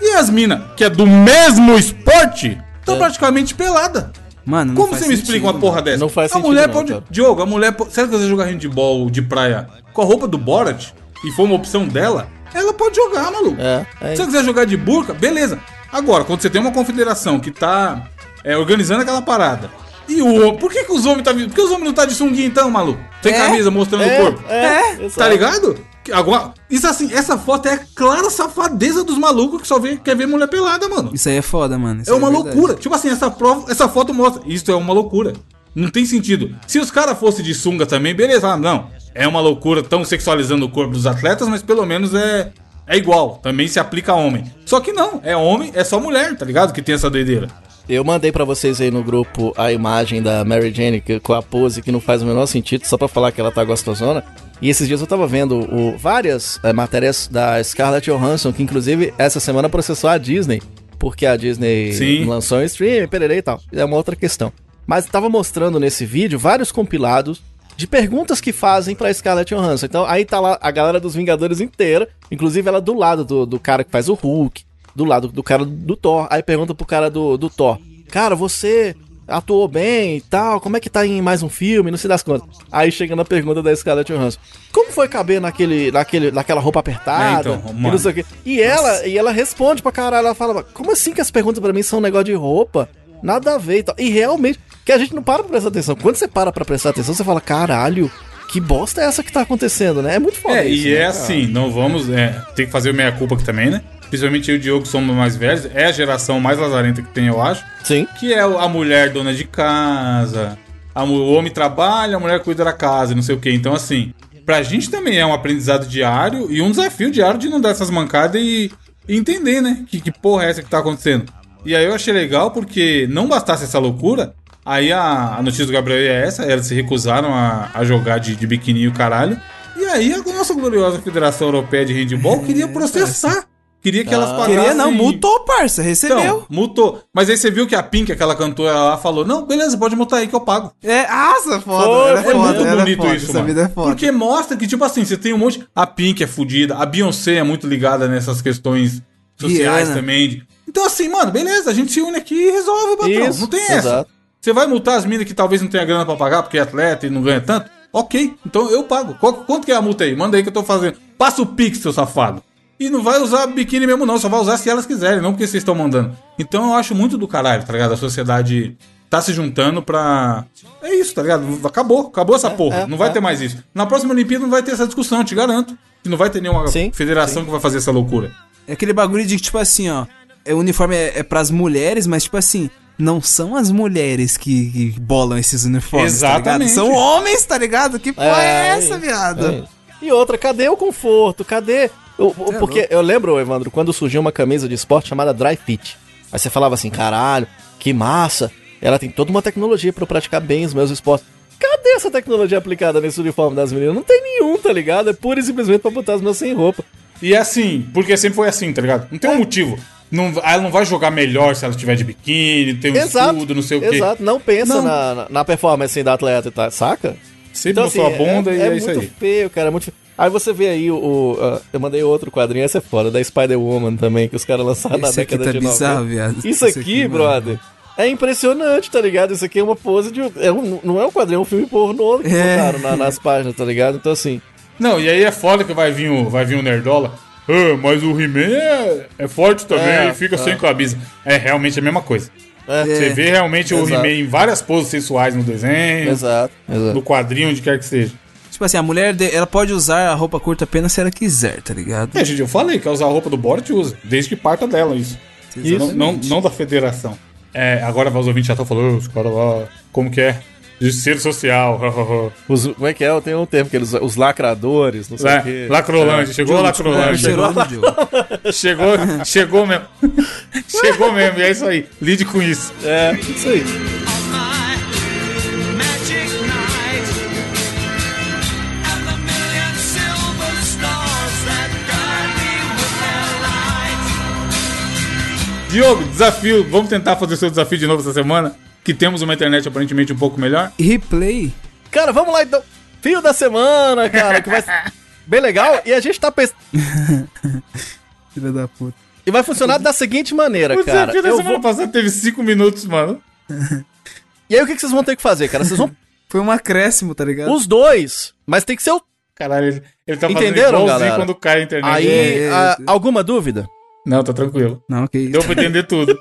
E as minas, que é do mesmo esporte, estão praticamente pelada. mano, não Como faz você me sentido, explica uma mano. porra dessa? Não faz a sentido mulher não, pode. cara. Diogo, a mulher. pode- Será que você jogar handball de praia com a roupa do Borat e for uma opção dela? Ela pode jogar, maluco. É, é Se você quiser jogar de burca, beleza. Agora, quando você tem uma confederação que tá é, organizando aquela parada. E o homem. Por que, que os homens tá vindo? Por que os homens não tá de sunguinha então, maluco? Sem É? camisa, mostrando o corpo. É, exato. Tá ligado? Agora, isso assim, essa foto é a clara safadeza dos malucos que só vê, quer ver mulher pelada, mano. Isso aí é foda, mano. isso É uma verdade. loucura. Tipo assim, essa, prova, essa foto mostra. Isso é uma loucura. Não tem sentido. Se os caras fossem de sunga também, beleza. Ah, não. É uma loucura. Estão sexualizando o corpo dos atletas, mas pelo menos é, é igual. Também se aplica a homem. Só que não. É homem, é só mulher, tá ligado? Que tem essa doideira. Eu mandei pra vocês aí no grupo a imagem da Mary Jane com a pose que não faz o menor sentido, só pra falar que ela tá gostosona. E esses dias eu tava vendo o- várias eh, matérias da Scarlett Johansson, que inclusive essa semana processou a Disney, porque a Disney Sim. lançou um stream, pererei e tal. É uma outra questão. Mas tava mostrando nesse vídeo vários compilados de perguntas que fazem pra Scarlett Johansson. Então aí tá lá a galera dos Vingadores inteira, inclusive ela do lado do, do cara que faz o Hulk, do lado do cara do Thor. Aí pergunta pro cara do, do Thor: Cara, você atuou bem e tal, como é que tá em mais um filme? Não se das contas. Aí chega na pergunta da Scarlett Johansson: Como foi caber naquele, naquele, naquela roupa apertada? É, então, e, mano. quê. e ela e ela responde pra caralho, ela fala: Como assim que as perguntas pra mim são um negócio de roupa? Nada a ver e tal. E realmente, que a gente não para pra prestar atenção. Quando você para pra prestar atenção, você fala: Caralho. Que bosta é essa que tá acontecendo, né? É muito foda É, isso, e né, é cara? assim, não vamos. É, tem que fazer o meia-culpa aqui também, né? Principalmente eu e o Diogo somos mais velhos. É a geração mais lazarenta que tem, eu acho. Sim. Que é a mulher dona de casa, a o homem trabalha, a mulher cuida da casa, e não sei o que. Então, assim, pra gente também é um aprendizado diário e um desafio diário de não dar essas mancadas e, e entender, né? Que, que porra é essa que tá acontecendo. E aí eu achei legal porque não bastasse essa loucura, aí a, a notícia do Gabriel é essa, elas se recusaram a, a jogar de, de biquíni e o caralho. E aí a nossa gloriosa Federação Europeia de Handball queria processar. Queria que elas pagassem... Queria não, multou, parça, recebeu. Então, multou. Mas aí você viu que a Pink, aquela cantora lá, falou: Não, beleza, pode multar aí que eu pago. É, asa, foda, Foi, era foi foda, muito era bonito foda, isso, essa mano. vida é foda. Porque mostra que, tipo assim, você tem um monte. A Pink é fodida, a Beyoncé é muito ligada nessas questões sociais Rihanna. também. Então, assim, mano, beleza, a gente se une aqui e resolve, patrão. Isso, não tem essa. exato. Você vai multar as minas que talvez não tenha grana pra pagar porque é atleta e não ganha tanto? Ok, então eu pago. Qual- quanto que é a multa aí? Manda aí que eu tô fazendo. Passa o Pix, seu safado. E não vai usar biquíni mesmo, não. Só vai usar se elas quiserem, não porque vocês estão mandando. Então eu acho muito do caralho, tá ligado? A sociedade tá se juntando pra. É isso, tá ligado? Acabou, acabou essa porra. é, não vai é. ter mais isso. Na próxima Olimpíada não vai ter essa discussão, eu te garanto. Que não vai ter nenhuma Sim, federação que vai fazer essa loucura. É aquele bagulho de que, tipo assim, ó. É, o uniforme é, é pras mulheres, mas, tipo assim, não são as mulheres que, que bolam esses uniformes, tá Exatamente. ligado? São homens, tá ligado? Que porra é, essa, isso, viado? é. E outra, cadê o conforto? Cadê. o- o- é porque eu lembro, Evandro, quando surgiu uma camisa de esporte chamada Dry Fit. Aí você falava assim, caralho, que massa. Ela tem toda uma tecnologia pra eu praticar bem os meus esportes. Cadê essa tecnologia aplicada nesse uniforme das meninas? Não tem nenhum, tá ligado? É pura e simplesmente pra botar os meus sem roupa. E é assim, porque sempre foi assim, tá ligado? Não tem um motivo. Não, ela não vai jogar melhor se ela tiver de biquíni, tem um Exato. escudo, não sei o quê. Exato, não pensa Não. Na, na- na performance da atleta e tal, saca? Sempre mostrou a bunda é, e é é, isso muito aí. feio, cara, é muito feio. Aí você vê aí o. o, ah, eu mandei outro quadrinho, esse é foda, da Spider-Woman também, que os caras lançaram na Esse aqui década tá de 90. bizarro, viado. Isso Esse aqui, aqui, brother, é impressionante, tá ligado? Isso aqui é uma pose de. É um, não é um quadrinho, é um filme pornô que É. botaram na- nas páginas, tá ligado? Então assim. Não, e aí é foda que vai vir o, vai vir o Nerdola. Ah, mas o He-Man é, é forte também É, e fica é. sem camisa. É realmente a mesma coisa. É, Você vê realmente o. He-Man em várias poses sensuais no desenho, Exato, exato. no quadrinho, onde quer que seja. Tipo assim, a mulher, de- ela pode usar a roupa curta apenas se ela quiser, tá ligado? É, gente, eu falei que usar a roupa do Borat usa, desde que parta dela isso. Não, não, não da federação. É, agora os ouvintes já estão falando, "Ô, os caras lá, como que é? Justiça social. Os, como é que é? Tem um termo que eles. Os lacradores, não sei Lá, o quê. Lacrolândia, chegou a É, Lacrolândia. cheirou no Diogo. Chegou, chegou mesmo. chegou mesmo, e é isso aí. Lide com isso. É, isso aí. Diogo, desafio. Vamos tentar fazer o seu desafio de novo essa semana. Que temos uma internet aparentemente um pouco melhor. Replay. Cara, vamos lá então. Fio da semana, cara, que vai ser bem legal. E a gente tá pensando. Filha da puta. E vai funcionar da seguinte maneira, cara. desafio da Eu semana vou... passada teve 5 minutos, mano. E aí o que que vocês vão ter que fazer, cara? Vocês vão. Foi um acréscimo, tá ligado? Os dois. Mas tem que ser o. Caralho, ele, ele tá Entenderam, fazendo igualzinho galera? quando cai a internet. Aí. É, é, a- é. Alguma dúvida? Não, tá tranquilo. Não, que Deu pra entender tudo.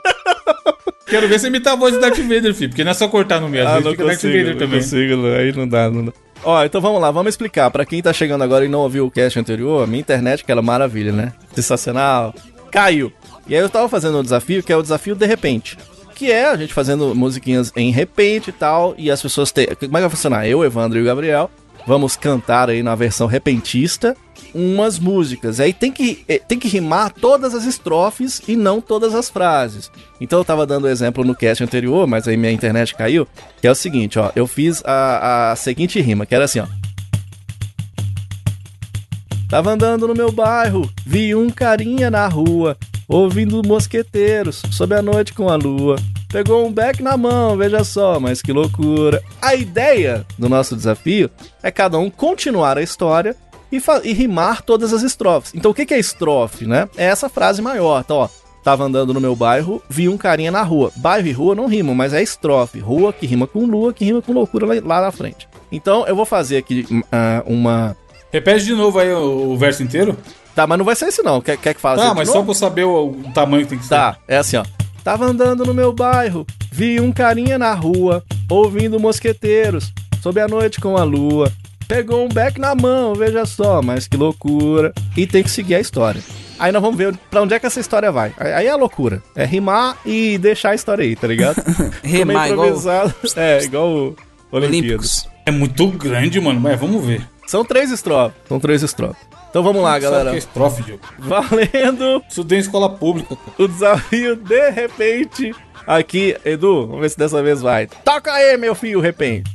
Quero ver você imitar a voz do Darth Vader, filho. Porque não é só cortar no meio, às vezes fica Darth Vader também. Ah, consigo, aí não dá, não dá. Ó, então vamos lá, vamos explicar. Pra quem tá chegando agora e não ouviu o cast anterior, a minha internet, aquela maravilha, né? Sensacional. Caiu. E aí eu tava fazendo um desafio, que é o desafio de repente. Que é a gente fazendo musiquinhas em repente e tal, e as pessoas têm... Como é que vai funcionar? Eu, Evandro e o Gabriel vamos cantar aí na versão repentista umas músicas. Aí tem que, eh, tem que rimar todas as estrofes e não todas as frases. Então eu tava dando exemplo no cast anterior, mas aí minha internet caiu, que é o seguinte, ó. Eu fiz a, a seguinte rima, que era assim, ó. Tava andando no meu bairro, vi um carinha na rua, ouvindo mosqueteiros, sob a noite com a lua. Pegou um beck na mão, veja só, mas que loucura. A ideia do nosso desafio é cada um continuar a história e, e rimar todas as estrofes. Então o que que é estrofe, né? É essa frase maior. Então, ó, tava andando no meu bairro, vi um carinha na rua. Bairro e rua não rimam, mas é estrofe. Rua que rima com lua, que rima com loucura lá, na frente. Então eu vou fazer aqui ah, uma. Repete de novo aí o, o verso inteiro. Tá, mas não vai ser esse não. Quer, quer que fale Tá, mas novo? só pra eu saber o, o tamanho que tem que ser. Tá, é assim, ó. Tava andando no meu bairro, vi um carinha na rua, ouvindo mosqueteiros, sob a noite com a lua. Pegou um beck na mão, veja só, mas que loucura. E tem que seguir a história. Aí nós vamos ver pra onde é que essa história vai. Aí é loucura. É rimar e deixar a história aí, tá ligado? Meio igual. É, igual o Olimpíadas. Olímpicos. É muito grande, mano. Mas vamos ver. São três estrofes. São três estrofes. Então vamos lá, Sabe que é galera. estrofe, Diogo? Valendo Estudei em escola pública. o desafio de repente. Aqui, Edu, vamos ver se dessa vez vai. Toca aí, meu filho, repente.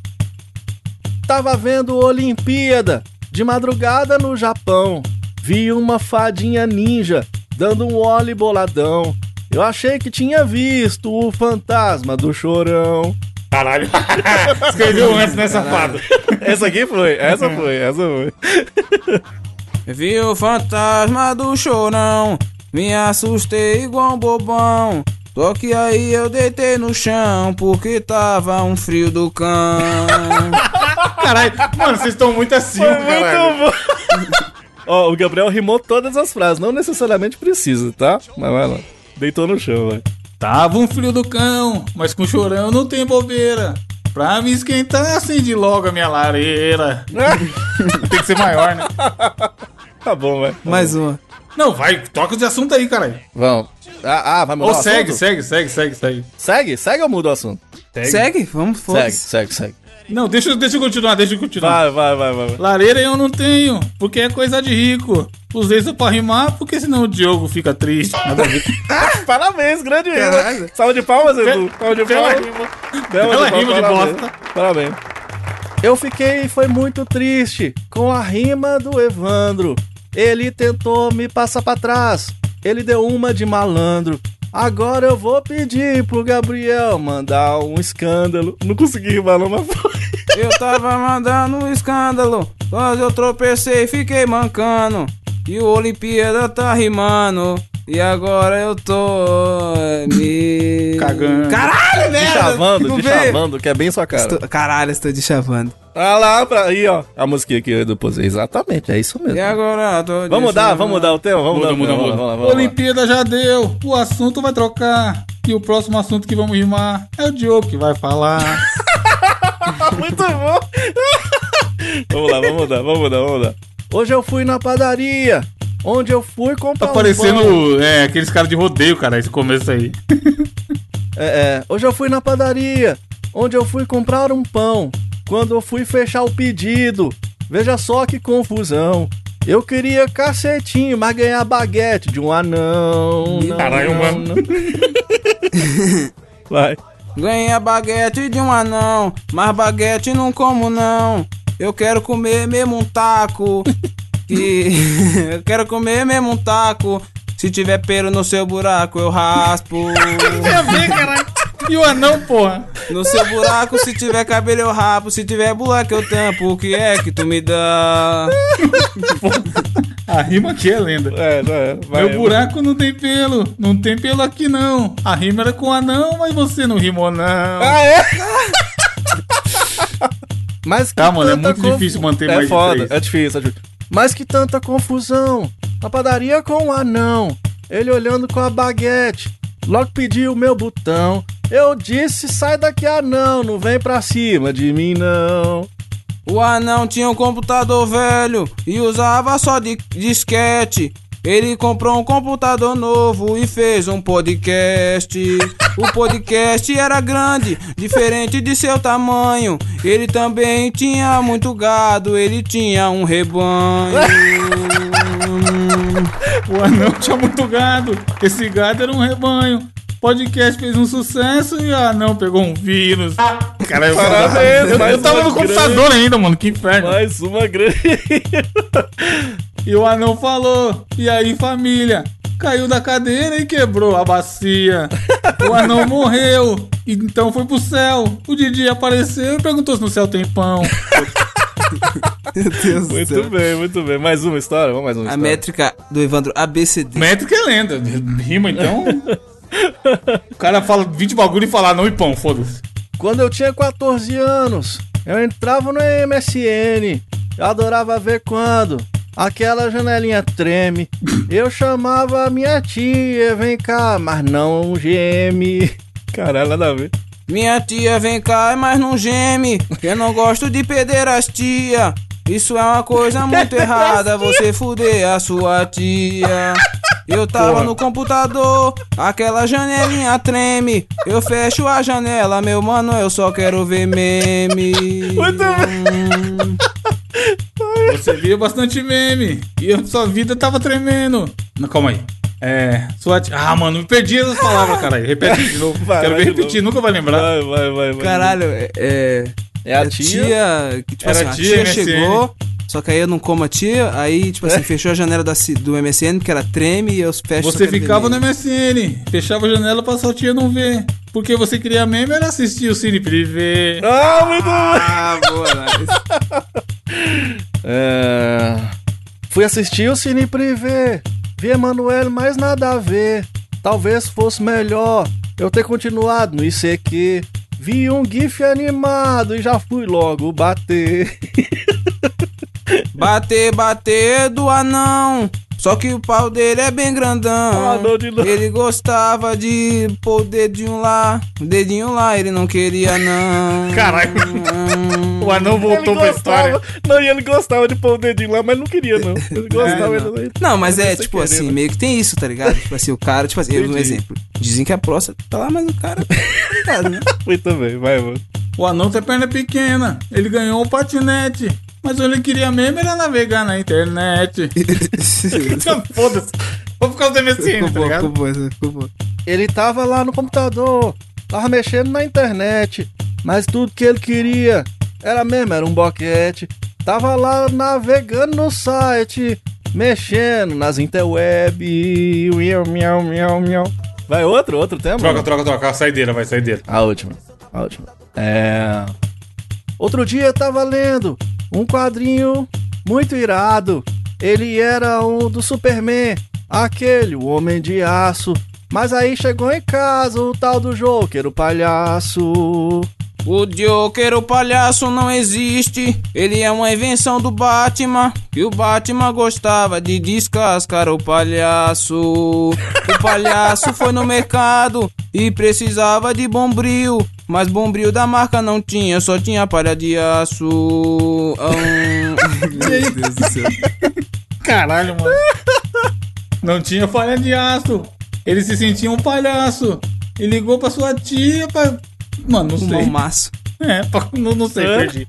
Tava vendo Olimpíada de madrugada no Japão. Vi uma fadinha ninja dando um óleo boladão. Eu achei que tinha visto o fantasma do chorão. Caralho. Escreveu antes, né, safado? Essa aqui foi, essa foi, essa foi. Vi o fantasma do chorão, me assustei igual um bobão. Só que aí eu deitei no chão, porque tava um frio do cão. Caralho. Mano, vocês estão muito assim, caralho. Muito bom. Ó, o Gabriel rimou todas as frases, não necessariamente precisa, tá? Mas vai lá. Deitou no chão, vai. Tava um frio do cão, mas com chorão não tem bobeira. Pra me esquentar, acende logo a minha lareira. tem que ser maior, né? Tá bom, vai. Mais uma. Não, vai, toca de assunto aí, caralho. Vamos. Ah, ah, vai mudar Ou o segue, assunto? segue, segue, segue, segue. Segue? Segue ou muda o assunto? Segue? Vamos, Segue, foda-se. segue, segue. Não, deixa, deixa eu continuar, deixa eu continuar. Vai, vai, vai, vai. vai. Lareira eu não tenho, porque é coisa de rico. Usei só pra rimar, porque senão o Diogo fica triste. Nada a ver. Parabéns, grande rima. Caralho. Salve de palmas, Edu. Salve de palmas. rima. Bela Bela rima de bosta. Parabéns. Eu fiquei foi muito triste com a rima do Evandro. Ele tentou me passar pra trás. Ele deu uma de malandro. Agora eu vou pedir pro Gabriel mandar um escândalo. Não consegui rimar não, mas. Eu tava mandando um escândalo, quando eu tropecei fiquei mancando. E o Olimpíada tá rimando. E agora eu tô me. Cagando. Caralho, De merda! chavando, de chavando, que é bem sua cara. Estou- Caralho, estou de chavando. Ah lá, pra... aí ó, a musiquinha que eu deposei. Exatamente, é isso mesmo. E agora eu tô Vamos mudar, vamos mudar o tema? Vamos Muda, mudar muda, muda. Vamos lá, vamos lá. Olimpíada já deu, o assunto vai trocar. E o próximo assunto que vamos rimar é o Diogo que vai falar. Muito bom. vamos lá, vamos mudar, vamos mudar, vamos mudar. Hoje eu fui na padaria, onde eu fui comprar Tá um pão. parecendo é, aqueles caras de rodeio, cara, esse começo aí. É, é, hoje eu fui na padaria, onde eu fui comprar um pão. Quando eu fui fechar o pedido, veja só que confusão. Eu queria cacetinho, mas ganhar baguete de um anão. Não, Caralho, não, mano. não. Vai. Ganhei a baguete de um anão, mas baguete não como não. Eu quero comer mesmo um taco. Que eu quero comer mesmo um taco. Se tiver pelo no seu buraco, eu raspo. Tem a ver, caralho. E o anão, porra? No seu buraco, se tiver cabelo, eu rapo. Se tiver buraco, eu tampo. O que é que tu me dá? A rima aqui é lenda. É, não é. Vai, Meu buraco não tem pelo, não tem pelo aqui não. A rima era com anão, mas você não rimou não. Ah, é? Mas que Tá, mano, é muito difícil manter é mais de foda, três. É difícil, é difícil. Mas que tanta confusão. Na padaria com o anão. Ele olhando com a baguete. Logo pediu o meu botão. Eu disse, sai daqui, anão. Não vem pra cima de mim, não. O anão tinha um computador velho e usava só de disquete. Ele comprou um computador novo e fez um podcast. O podcast era grande, diferente de seu tamanho. Ele também tinha muito gado, ele tinha um rebanho. O anão tinha muito gado. Esse gado era um rebanho. Podcast fez um sucesso e o anão pegou um vírus. Cara, eu, Parabéns, eu, eu tava no computador ainda, mano. Que inferno. Mais uma grande. E o anão falou: E aí, família? Caiu da cadeira e quebrou a bacia. O anão morreu, e então foi pro céu. O Didi apareceu e perguntou se no céu tem pão. Meu Deus do muito céu. bem, muito bem. Mais uma história? Vamos mais uma A história. métrica do Evandro ABCD. Métrica é lenda. Rima então. O cara fala 20 bagulho e fala não e pão, foda-se. Quando eu tinha 14 anos, eu entrava no MSN. Eu adorava ver quando aquela janelinha treme. Eu chamava a minha tia, vem cá, mas não geme. Caralho, nada a ver. Minha tia vem cá, mas não geme. Eu não gosto de pederastia. Isso é uma coisa muito errada, você fuder a sua tia. Eu tava Porra. no computador, aquela janelinha treme. Eu fecho a janela, meu mano, eu só quero ver meme. Hum, Você via bastante meme. E a sua vida tava tremendo. Não, calma aí. É. Sua tia... Ah, mano, me perdi as palavras, caralho. Repete de novo. Vai, Quero vai ver repetir, nunca vai lembrar. Vai, vai, vai. vai. Caralho, é. É, É a é tia. que, tipo Era assim, a tia tia, chegou, só que aí eu não como a tia, aí, tipo assim, fechou a janela da, do MSN, que era treme, e eu fecho Você ficava no. MSN, fechava a janela pra sua tia não ver. Porque você queria meme era assistir o Cine Privé. Ah, muito bom. Ah, boa, nice. É... Fui assistir o Cine Privé. Vi Emanuel, mas nada a ver. Talvez fosse melhor eu ter continuado no ICQ. Vi um GIF animado e já fui logo bater. Bater, bater do anão. Só que o pau dele é bem grandão. Ah. Ele gostava de pôr o dedinho lá. O dedinho lá, ele não queria, não. Caralho. O anão voltou pra história. Não, e ele gostava de pôr o dedinho lá, mas não queria, não. Ele gostava. É, não. ele- Não, mas é tipo querer, assim, né? meio que tem isso, tá ligado? Tipo assim, o cara, tipo assim, eu, um exemplo. Dizem que a próstata tá lá, mas o cara. tá ligado, né? Muito bem, vai, mano. O anão tem perna pequena. Ele ganhou um patinete. Mas ele queria mesmo era navegar na internet. Foda-se. Vou ficar do MSN, Ficou tá ligado? ficou boa, ficou. Ele tava lá no computador, tava mexendo na internet, mas tudo que ele queria era mesmo, era um boquete. Tava lá navegando no site, mexendo nas interweb. Miau, miau, miau, miau. Vai outro, outro tema? Troca, troca, troca. A saideira, vai, saideira. A última, a última. É. Outro dia eu tava lendo um quadrinho muito irado. Ele era um do Superman, aquele, o Homem de Aço. Mas aí chegou em casa o tal do Joker, o palhaço. O Joker, o palhaço, não existe. Ele é uma invenção do Batman. E o Batman gostava de descascar o palhaço. O palhaço foi no mercado e precisava de bombril. Mas bombril da marca não tinha, só tinha palha de aço. Ahn. Meu Deus do céu. Caralho, mano. Não tinha falha de aço. Ele se sentia um palhaço. E ligou pra sua tia pra. Mano, não Um sei. malmaço. É, pra- não, não sei, Hã? perdi.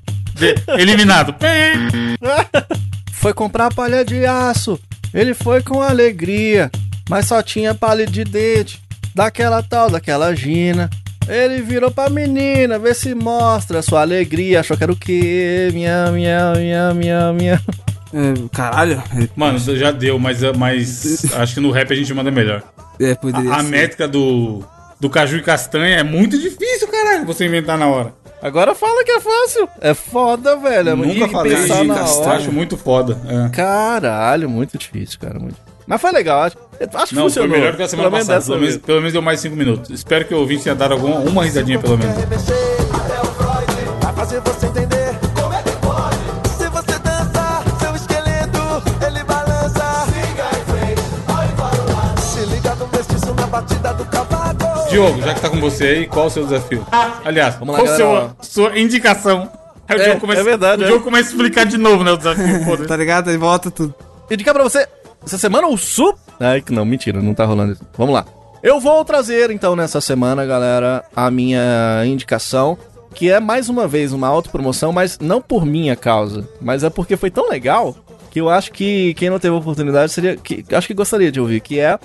Eliminado. Foi comprar palha de aço. Ele foi com alegria, mas só tinha palha de dente. Daquela tal, daquela Gina. Ele virou pra menina, vê se mostra sua alegria. Achou que era o quê? Miau, miau, miau, miau, miau. É, caralho. Mano, já deu, mas, mas acho que no rap a gente manda melhor. É, poderia A, a métrica do, do caju e castanha é muito difícil, caralho, você inventar na hora. Agora fala que é fácil. É foda, velho. É Nunca muito falei pensar isso, na eu hora. acho muito foda. é. Caralho, muito difícil, cara. Muito. Mas foi legal, acho, acho que Não, funcionou. foi melhor que a semana Pelo passada. Pelo menos, pelo menos deu mais 5 minutos. Espero que o ouvinte tenha dado alguma, uma risadinha pelo menos. É. Diogo, já que tá com você aí, qual o seu desafio? Aliás, Vamos lá, qual a galera, sua, sua indicação? Aí o É, Diogo começa, é verdade, o é. Diogo começa a explicar de novo, né, o desafio. Tá ligado? Aí volta tudo. indicar pra você essa semana o Su. Ai, que não, mentira, não tá rolando isso. Vamos lá. Eu vou trazer então nessa semana, galera, a minha indicação, que é mais uma vez uma autopromoção, mas não por minha causa, mas é porque foi tão legal que eu acho que quem não teve oportunidade seria que acho que gostaria de ouvir, que é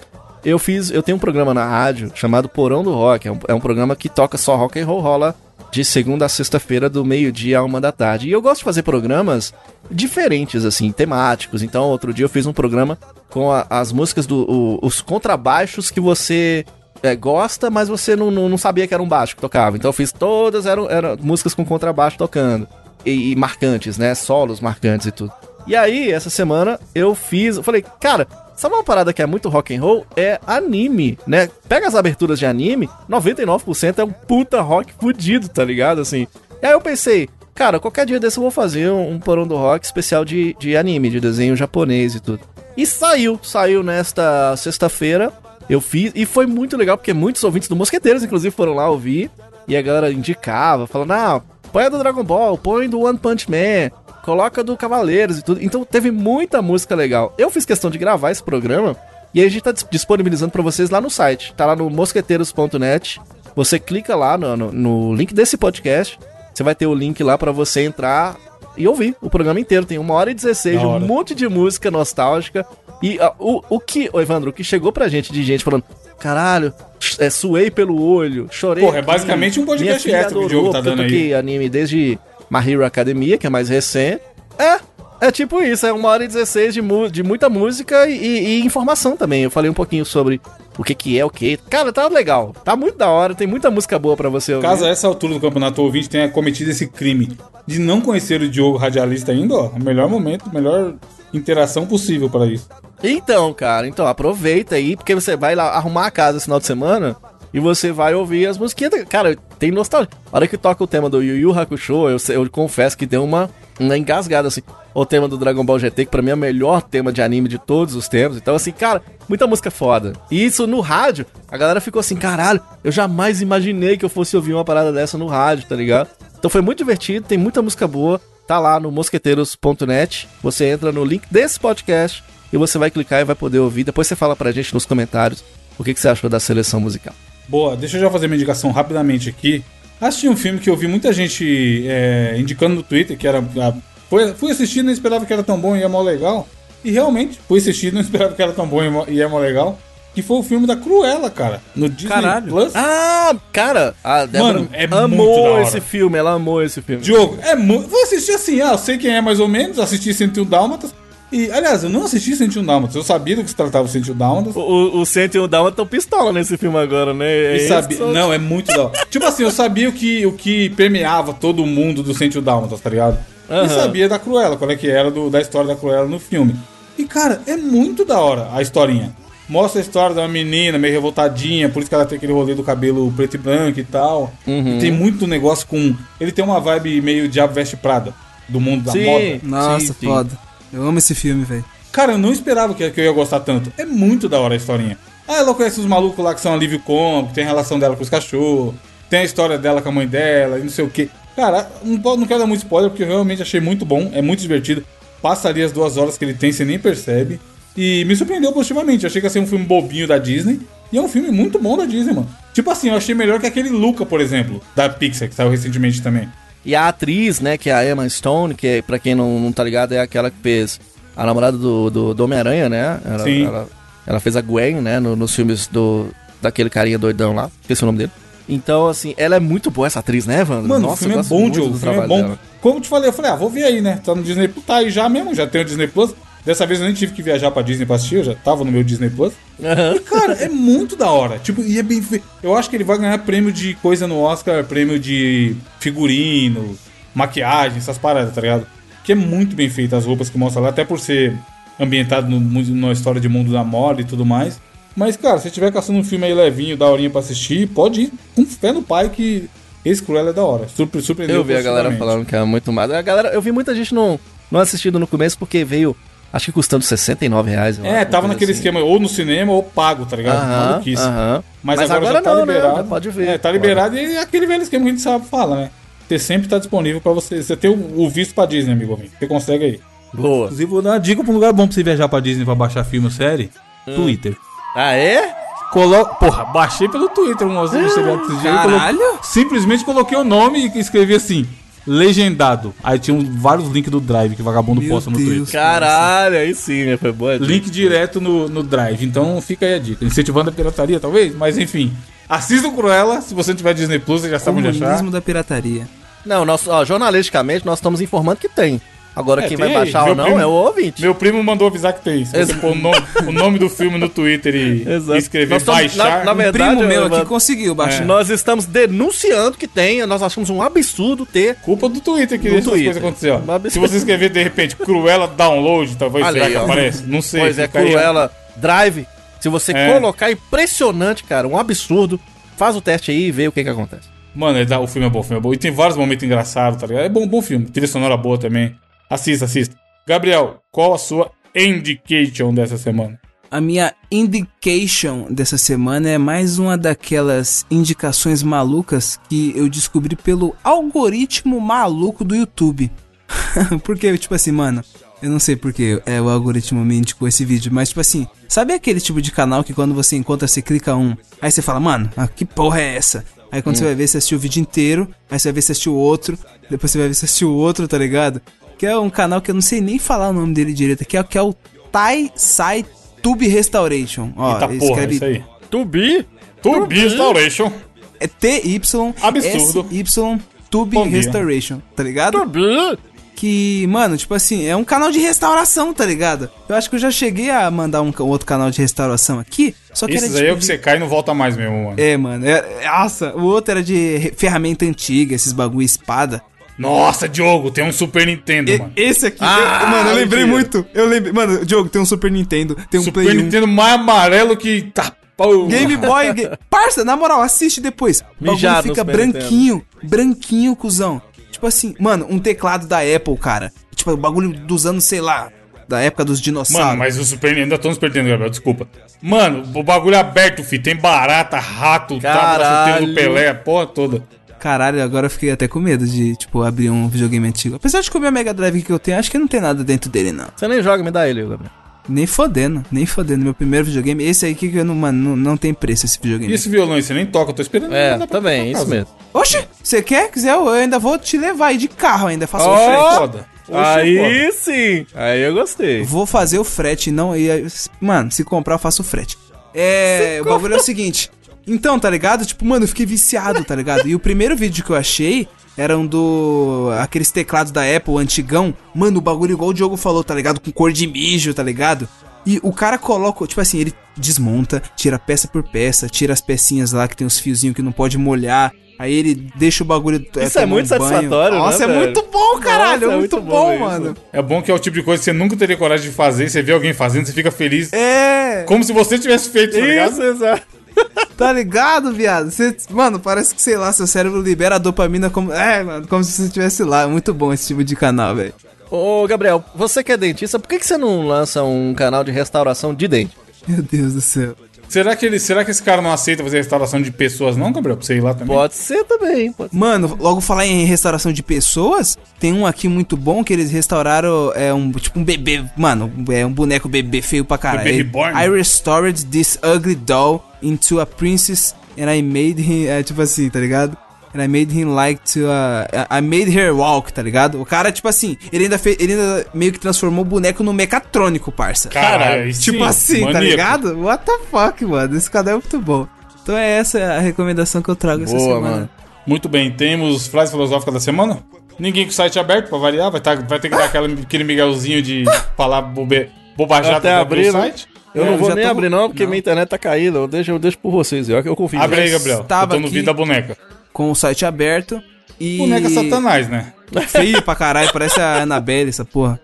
eu fiz, eu tenho um programa na rádio chamado Porão do Rock, é um, é um programa que toca só rock and roll, rola de segunda a sexta-feira do meio-dia a uma da tarde. E eu gosto de fazer programas diferentes, assim, temáticos. Então, outro dia eu fiz um programa com a- as músicas do. o- os contrabaixos que você é, gosta, mas você não, não, não sabia que era um baixo que tocava. Então eu fiz todas, eram, eram músicas com contrabaixo tocando. E, e marcantes, né? Solos marcantes e tudo. E aí, essa semana, eu fiz. Eu falei, cara, sabe uma parada que é muito rock and roll? É anime, né? Pega as aberturas de anime, 99% é um puta rock fudido, tá ligado? Assim. E aí eu pensei, cara, qualquer dia desse eu vou fazer um, um porão do rock especial de, de anime, de desenho japonês e tudo. E saiu, saiu nesta sexta-feira. Eu fiz, e foi muito legal, porque muitos ouvintes do Mosqueteiros, inclusive, foram lá ouvir. E a galera indicava, falando, ah, põe a do Dragon Ball, põe do One Punch Man, coloca do Cavaleiros e tudo. Então teve muita música legal. Eu fiz questão de gravar esse programa e aí a gente tá dis- disponibilizando pra vocês lá no site. Tá lá no mosqueteiros.net. Você clica lá no, no- no link desse podcast. Você vai ter o link lá pra você entrar e ouvir o programa inteiro. Tem uma hora e 16, Da um hora. monte de música nostálgica. E ah, o, o que, ô Evandro, o que chegou pra gente de gente falando, caralho, é, suei pelo olho, chorei. Porra, é basicamente um podcast extra que o Diogo tá dando aí. toquei anime desde My Hero Academia, que é mais recente. É, é tipo isso, é uma hora e 16 de, mu- de muita música e, e- informação também. Eu falei um pouquinho sobre o que que é, o que. Cara, tá legal. Tá muito da hora, tem muita música boa pra você ouvir. Caso a essa altura do campeonato o ouvinte tenha cometido esse crime de não conhecer o Diogo radialista ainda, ó, o melhor momento, melhor interação possível para isso. Então, cara, então aproveita aí, porque você vai lá arrumar a casa esse final de semana e você vai ouvir as musiquinhas. Cara, tem nostalgia. A hora que toca o tema do Yu Yu Hakusho, eu, eu confesso que deu uma, uma engasgada, assim. O tema do Dragon Ball GT, que pra mim é o melhor tema de anime de todos os tempos. Então, assim, cara, muita música foda. E isso no rádio, a galera ficou assim, caralho, eu jamais imaginei que eu fosse ouvir uma parada dessa no rádio, tá ligado? Então foi muito divertido, tem muita música boa. Tá lá no mosqueteiros.net. Você entra no link desse podcast e você vai clicar e vai poder ouvir. Depois você fala pra gente nos comentários o que, que você achou da seleção musical. Boa, deixa eu já fazer minha indicação rapidamente aqui. Assisti um filme que eu vi muita gente é, indicando no Twitter, que era. a- foi, fui assistir não esperava que era tão bom e é mó legal. E realmente, fui assistir não esperava que era tão bom e é mó legal. Que foi o filme da Cruella, cara. No Disney Caralho. Plus. Ah, cara, a Débora Mano, é muito da amou hora. esse filme, ela amou esse filme. Diogo, é muito. Vou assistir assim, ah, eu sei quem é mais ou menos, assisti 101 Dálmatas. E, aliás, eu não assisti 101 Dálmatas, eu sabia do que se tratava o 101 Dálmatas. O, o, o 101 Dálmata tão pistola nesse filme agora, né? É E que são- não, é muito da hora. Tipo assim, eu sabia o que, o que permeava todo mundo do 101 Dálmatas, tá ligado? E Aham. sabia da Cruella, qual é que era do- da história da Cruella no filme. E, cara, é muito da hora a historinha. Mostra a história de uma menina meio revoltadinha, por isso que ela tem aquele rolê do cabelo preto e branco e tal. Uhum. E tem muito negócio com. Ele tem uma vibe meio Diabo Veste Prada, do mundo da Sim. moda. Nossa, Sim, sim. foda. Eu amo esse filme, velho. Cara, eu não esperava que, eu ia gostar tanto. É muito da hora a historinha. Ah, ela conhece os malucos lá que são alívio cômico, tem a relação dela com os cachorros, tem a história dela com a mãe dela e não sei o que. Cara, não, não quero dar muito spoiler porque eu realmente achei muito bom, é muito divertido. Passa ali as duas horas que ele tem, você nem percebe. E me surpreendeu positivamente. Eu achei que ia ser um filme bobinho da Disney. E é um filme muito bom da Disney, mano. Tipo assim, eu achei melhor que aquele Luca, por exemplo, da Pixar, que saiu recentemente também. E a atriz, né, que é a Emma Stone, que é, pra quem não, não tá ligado, é aquela que fez a namorada do, do, do Homem-Aranha, né? Ela, Sim. Ela, ela fez a Gwen, né, no- nos filmes do, daquele carinha doidão lá. Esqueci o nome dele. Então, assim, ela é muito boa essa atriz, né, Evandro? Mano, o Nossa, filme eu é gosto bom, Diogo. O filme é bom. dela. Como eu te falei, eu falei, ah, vou ver aí, né? Tá no Disney Plus. Tá aí já mesmo, já tenho o Disney Plus. Dessa vez eu nem tive que viajar pra Disney pra assistir, eu já tava no meu Disney Plus. Aham. E, cara, é muito da hora. Tipo, e é bem. Eu acho que ele vai ganhar prêmio de coisa no Oscar, prêmio de figurino, maquiagem, essas paradas, tá ligado? Que é muito bem feito as roupas que mostra lá, até por ser ambientado no, numa história de mundo da moda e tudo mais. Mas, cara, se tiver caçando um filme aí levinho, daorinha pra assistir, pode ir com fé no pai que esse Cruella é da hora. Surpre surpreendeu Eu vi a galera falando que é muito massa. A galera, eu vi muita gente não, não assistindo no começo porque veio, acho que custando 69 reais. É, acho, tava naquele assim. esquema ou no cinema ou pago, tá ligado? Aham, Maluquice. aham. Mas, Mas agora, agora já tá não, né? liberado. Já pode ver. É, tá liberado e é aquele velho esquema que a gente sabe fala, né? Você sempre tá disponível pra você. Você tem o, o visto pra Disney, amigo ouvinte. Você consegue aí. Boa. Inclusive, vou dar uma dica pra um lugar bom pra você viajar pra Disney pra baixar filme ou série. Twitter. Ah, é? Colo... Porra, baixei pelo Twitter um seriado esses dias. Simplesmente coloquei o nome e escrevi assim, legendado. Aí tinha um- vários links do Drive que vagabundo Meu posta no Deus. Twitter. Caralho, aí sim, né? Foi boa. dica. Link direto no, no Drive. Então fica aí a dica. Incentivando a pirataria, talvez? Mas enfim. Assista o Cruella. Se você não tiver Disney Plus, você já sabe onde achar. Comunismo da pirataria. Não, nós, ó, jornalisticamente nós estamos informando que tem. Agora É, quem vai aí. baixar Meu ou não primo- é o ouvinte. Meu primo mandou avisar que tem. Se você pôr o nome, o nome do filme no Twitter e, Exato. e escrever estamos- baixar. na- na Um verdade, primo meu aqui conseguiu baixar. Nós estamos denunciando que tem, nós achamos um absurdo ter. Culpa do Twitter que essas coisas Se você escrever de repente Cruella Download, talvez Olha será aí, que aparece? Não sei. Pois é, aí, ó. Cruella Drive. Se você É. colocar, impressionante, cara, um absurdo. Faz o teste aí e vê o que que acontece. Mano, é o filme é bom, o filme é bom. E tem vários momentos engraçados, tá ligado? É bom, bom filme. Trilha sonora boa também. Assista, assista. Gabriel, qual a sua indication dessa semana? A minha indication dessa semana é mais uma daquelas indicações malucas que eu descobri pelo algoritmo maluco do YouTube. porque, tipo assim, mano, eu não sei porque é, o algoritmo me indicou esse vídeo, mas, tipo assim, sabe aquele tipo de canal que quando você encontra, você clica um, aí você fala, mano, ah, que porra é essa? Aí quando você vai ver, você assistiu o vídeo inteiro, aí você vai ver se assistiu outro, depois você vai ver se assistiu outro, tá ligado? Que é um canal que eu não sei nem falar o nome dele direito, que é, que é o Tai Sai Tube Restoration. Ó, Eita porra, escreve isso aí. Tubi? Tubi Restoration. É TY Absurdo. SY Tube Bom dia. Restoration, tá ligado? Tubi? Que, mano, tipo assim, é um canal de restauração, tá ligado? Eu acho que eu já cheguei a mandar um, outro canal de restauração aqui, só que Esses era aí é o tipo que você cai e não volta mais mesmo, mano. É, mano, é, é- nossa, o outro era de ferramenta antiga, esses bagulho espada. Nossa, Diogo, tem um Super Nintendo, E- mano. esse aqui, Ah, eu- mano, eu lembrei mentira. muito. Eu lembrei, mano, Diogo, tem um Super Nintendo, tem um Super Play 1. Nintendo mais amarelo que tá. Pô. Game Boy, Ga- parça, na moral, assiste depois. O bagulho fica Super branquinho, branquinho, cuzão. Tipo assim, mano, um teclado da Apple, cara. Tipo, o bagulho dos anos, sei lá, da época dos dinossauros. Mano, mas o Super Nintendo, ainda tô no Super Nintendo, Gabriel, desculpa. Mano, o bagulho é aberto, filho. Tem barata, rato, tábua, Caralho. do Pelé, a porra toda. Caralho, agora eu fiquei até com medo de, tipo, abrir um videogame antigo. Apesar de que o meu Mega Drive que eu tenho, acho que não tem nada dentro dele, não. Você nem joga, me dá ele, Gabriel. Nem fodendo, nem fodendo. Meu primeiro videogame, esse aí que eu não, mano, não, não tem preço esse videogame. E esse violão aí, você nem toca, eu tô esperando. É, também, tua isso mesmo. Oxe, você quer? Quiser, eu ainda vou te levar aí de carro ainda. Faço o Oxe, frete. é foda. Oxe, Aí foda. sim. Aí eu gostei. Vou fazer o frete, não. E, aí, mano, se comprar, eu faço o frete. É. O bagulho é o seguinte. Então, tá ligado? Tipo, mano, eu fiquei viciado, tá ligado? E o primeiro vídeo que eu achei era um do. aqueles teclados da Apple antigão. Mano, o bagulho igual o Diogo falou, tá ligado? Com cor de mijo, tá ligado? E o cara coloca, tipo assim, ele desmonta, tira peça por peça, tira as pecinhas lá que tem os fiozinhos que não pode molhar. Aí ele deixa o bagulho. Isso é muito um satisfatório, né, Nossa, é velho? muito bom, caralho. Nossa, é é muito, muito bom, bom mano. É bom que é o tipo de coisa que você nunca teria coragem de fazer. Você vê alguém fazendo, você fica feliz. É. Como se você tivesse feito, tá ligado? Isso, exato. Tá ligado, viado? Você, mano, parece que, sei lá, seu cérebro libera a dopamina como. É, mano, como se você estivesse lá. É muito bom esse tipo de canal, velho. Ô, Gabriel, você que é dentista, por que, que você não lança um canal de restauração de dente? Meu Deus do céu. Será que, ele, será que esse cara não aceita fazer restauração de pessoas, não, Gabriel? Pra você ir lá também? Pode ser também. Pode ser. Mano, logo falar em restauração de pessoas, tem um aqui muito bom que eles restauraram, é um, tipo um bebê, mano, é um boneco bebê feio pra caralho. Bebê reborn? I restored this ugly doll into a princess and I made him, é tipo assim, tá ligado? And I made him like to, uh, I made her walk, tá ligado? O cara, tipo assim, ele ainda, fez, ele ainda meio que transformou o boneco no mecatrônico, parça. Caralho, aí Tipo sim, assim, tá ligado? What the fuck, mano? Esse canal é muito bom. Então é essa a recomendação que eu trago essa Boa, semana. mano. Muito bem, temos frase filosófica da semana? Ninguém com o site aberto pra variar, vai, tá, vai ter que dar aquela, aquele miguelzinho de falar bobe, bobajada Até abrir, o né? site. Eu É, não vou nem tô- abrir não, porque Não. minha internet tá caída. Eu deixo, eu deixo por vocês, eu, eu confio. Abre aí, Gabriel. tô no aqui. vídeo da boneca. Com o site aberto e. Boneca satanás, né? Feio pra caralho, parece a Annabelle, essa porra.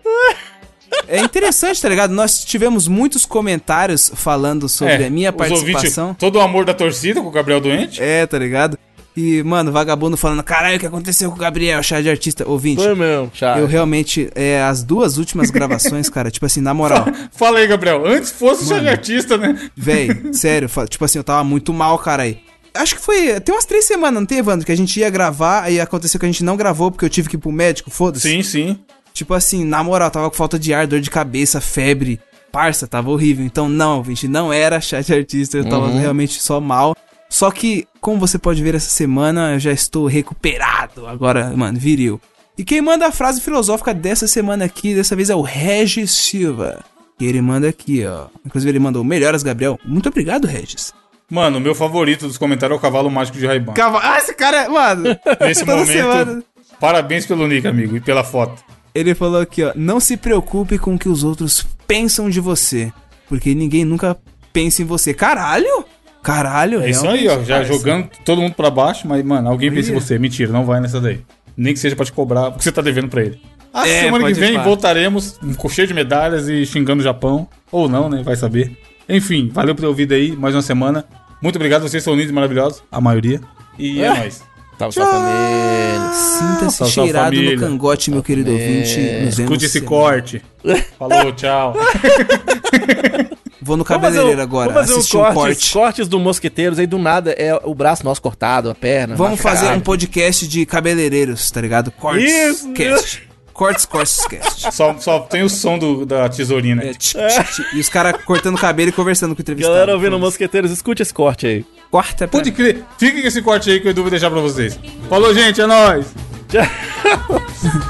É interessante, tá ligado? Nós tivemos muitos comentários falando sobre a minha É, os ouvintes, participação. todo o amor da torcida com o Gabriel doente. É, tá ligado? E, mano, vagabundo falando, caralho, o que aconteceu com o Gabriel, chá de artista? Ouvinte, Foi mesmo, chato. eu realmente, é, as duas últimas gravações, cara, tipo assim, na moral, Fala aí, Gabriel. Antes fosse o chá de artista, né? Véi, sério, tipo assim, eu tava muito mal, cara aí. Acho que foi. Tem umas três semanas, não tem, Evandro? Que a gente ia gravar, aí aconteceu que a gente não gravou porque eu tive que ir pro médico, foda-se. Sim, sim. Tipo assim, na moral, tava com falta de ar, dor de cabeça, febre. Parça, tava horrível. Então, não, gente, não era chat artista, eu tava realmente só mal. Só que, como você pode ver essa semana, eu já estou recuperado. Agora, mano, viril. E quem manda a frase filosófica dessa semana aqui, dessa vez é o Regis Silva. E ele manda aqui, ó. Inclusive, ele mandou melhoras, Gabriel. Muito obrigado, Regis. Mano, o meu favorito dos comentários é o cavalo mágico de Raiban. Cava... Ah, esse cara é. Mano. Nesse momento, semana. parabéns pelo nick, amigo, e pela foto. Ele falou aqui, ó. Não se preocupe com o que os outros pensam de você. Porque ninguém nunca pensa em você. Caralho! Caralho, É isso aí, ó. Já parça. jogando todo mundo pra baixo, mas, mano, alguém pensa em você. Mentira, não vai nessa daí. Nem que seja pra te cobrar, porque você tá devendo pra ele. A É, semana que vem voltaremos com cheio de medalhas e xingando o Japão. Ou não, né? Vai saber. Enfim, valeu por ter ouvido aí. Mais uma semana. Muito obrigado, vocês são lindos e maravilhosos. A maioria. E é, nóis. Salve sua família. Sinta-se Salve, cheirado família. no cangote, meu querido ouvinte. Nos vemos Escute esse semana. corte. Falou, tchau. Vou no cabeleireiro um- agora, Vamos fazer assistir um um cortes, corte. cortes do Mosqueteiros, aí do nada é o braço nosso cortado, a perna. Vamos machucado. fazer um podcast de cabeleireiros, tá ligado? Cortes. Isso, Cast. Cortes, cortes, cast. Só, só tem o som do, da tesourinha, né? É, tch, tch, tch. E os caras cortando o cabelo e conversando com o entrevistado. Galera ouvindo Mosqueteiros, escute esse corte aí. Corta pra... Pode crer. Fica com esse corte aí que o Edu vai deixar pra vocês. Falou, gente, é nóis. Sharp.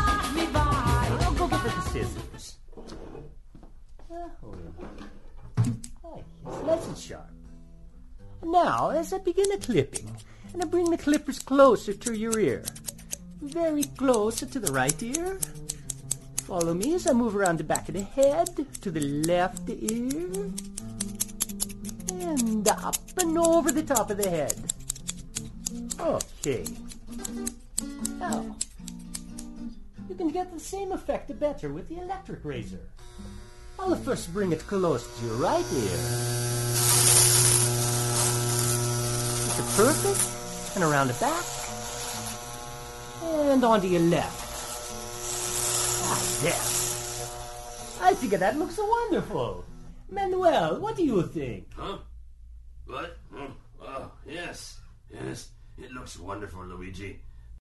Now, as I begin the clipping, and I bring the clippers closer to your ear, very close to the right ear. Follow me as I move around the back of the head to the left ear, and up and over the top of the head. Okay. Now, you can get the same effect better with the electric razor. I'll first bring it close to your right ear. Is it perfect? And around the back. And onto your left. Ah, yes. I think that looks wonderful. Manuel, what do you think? Huh? What? Oh, oh, yes. Yes. It looks wonderful, Luigi.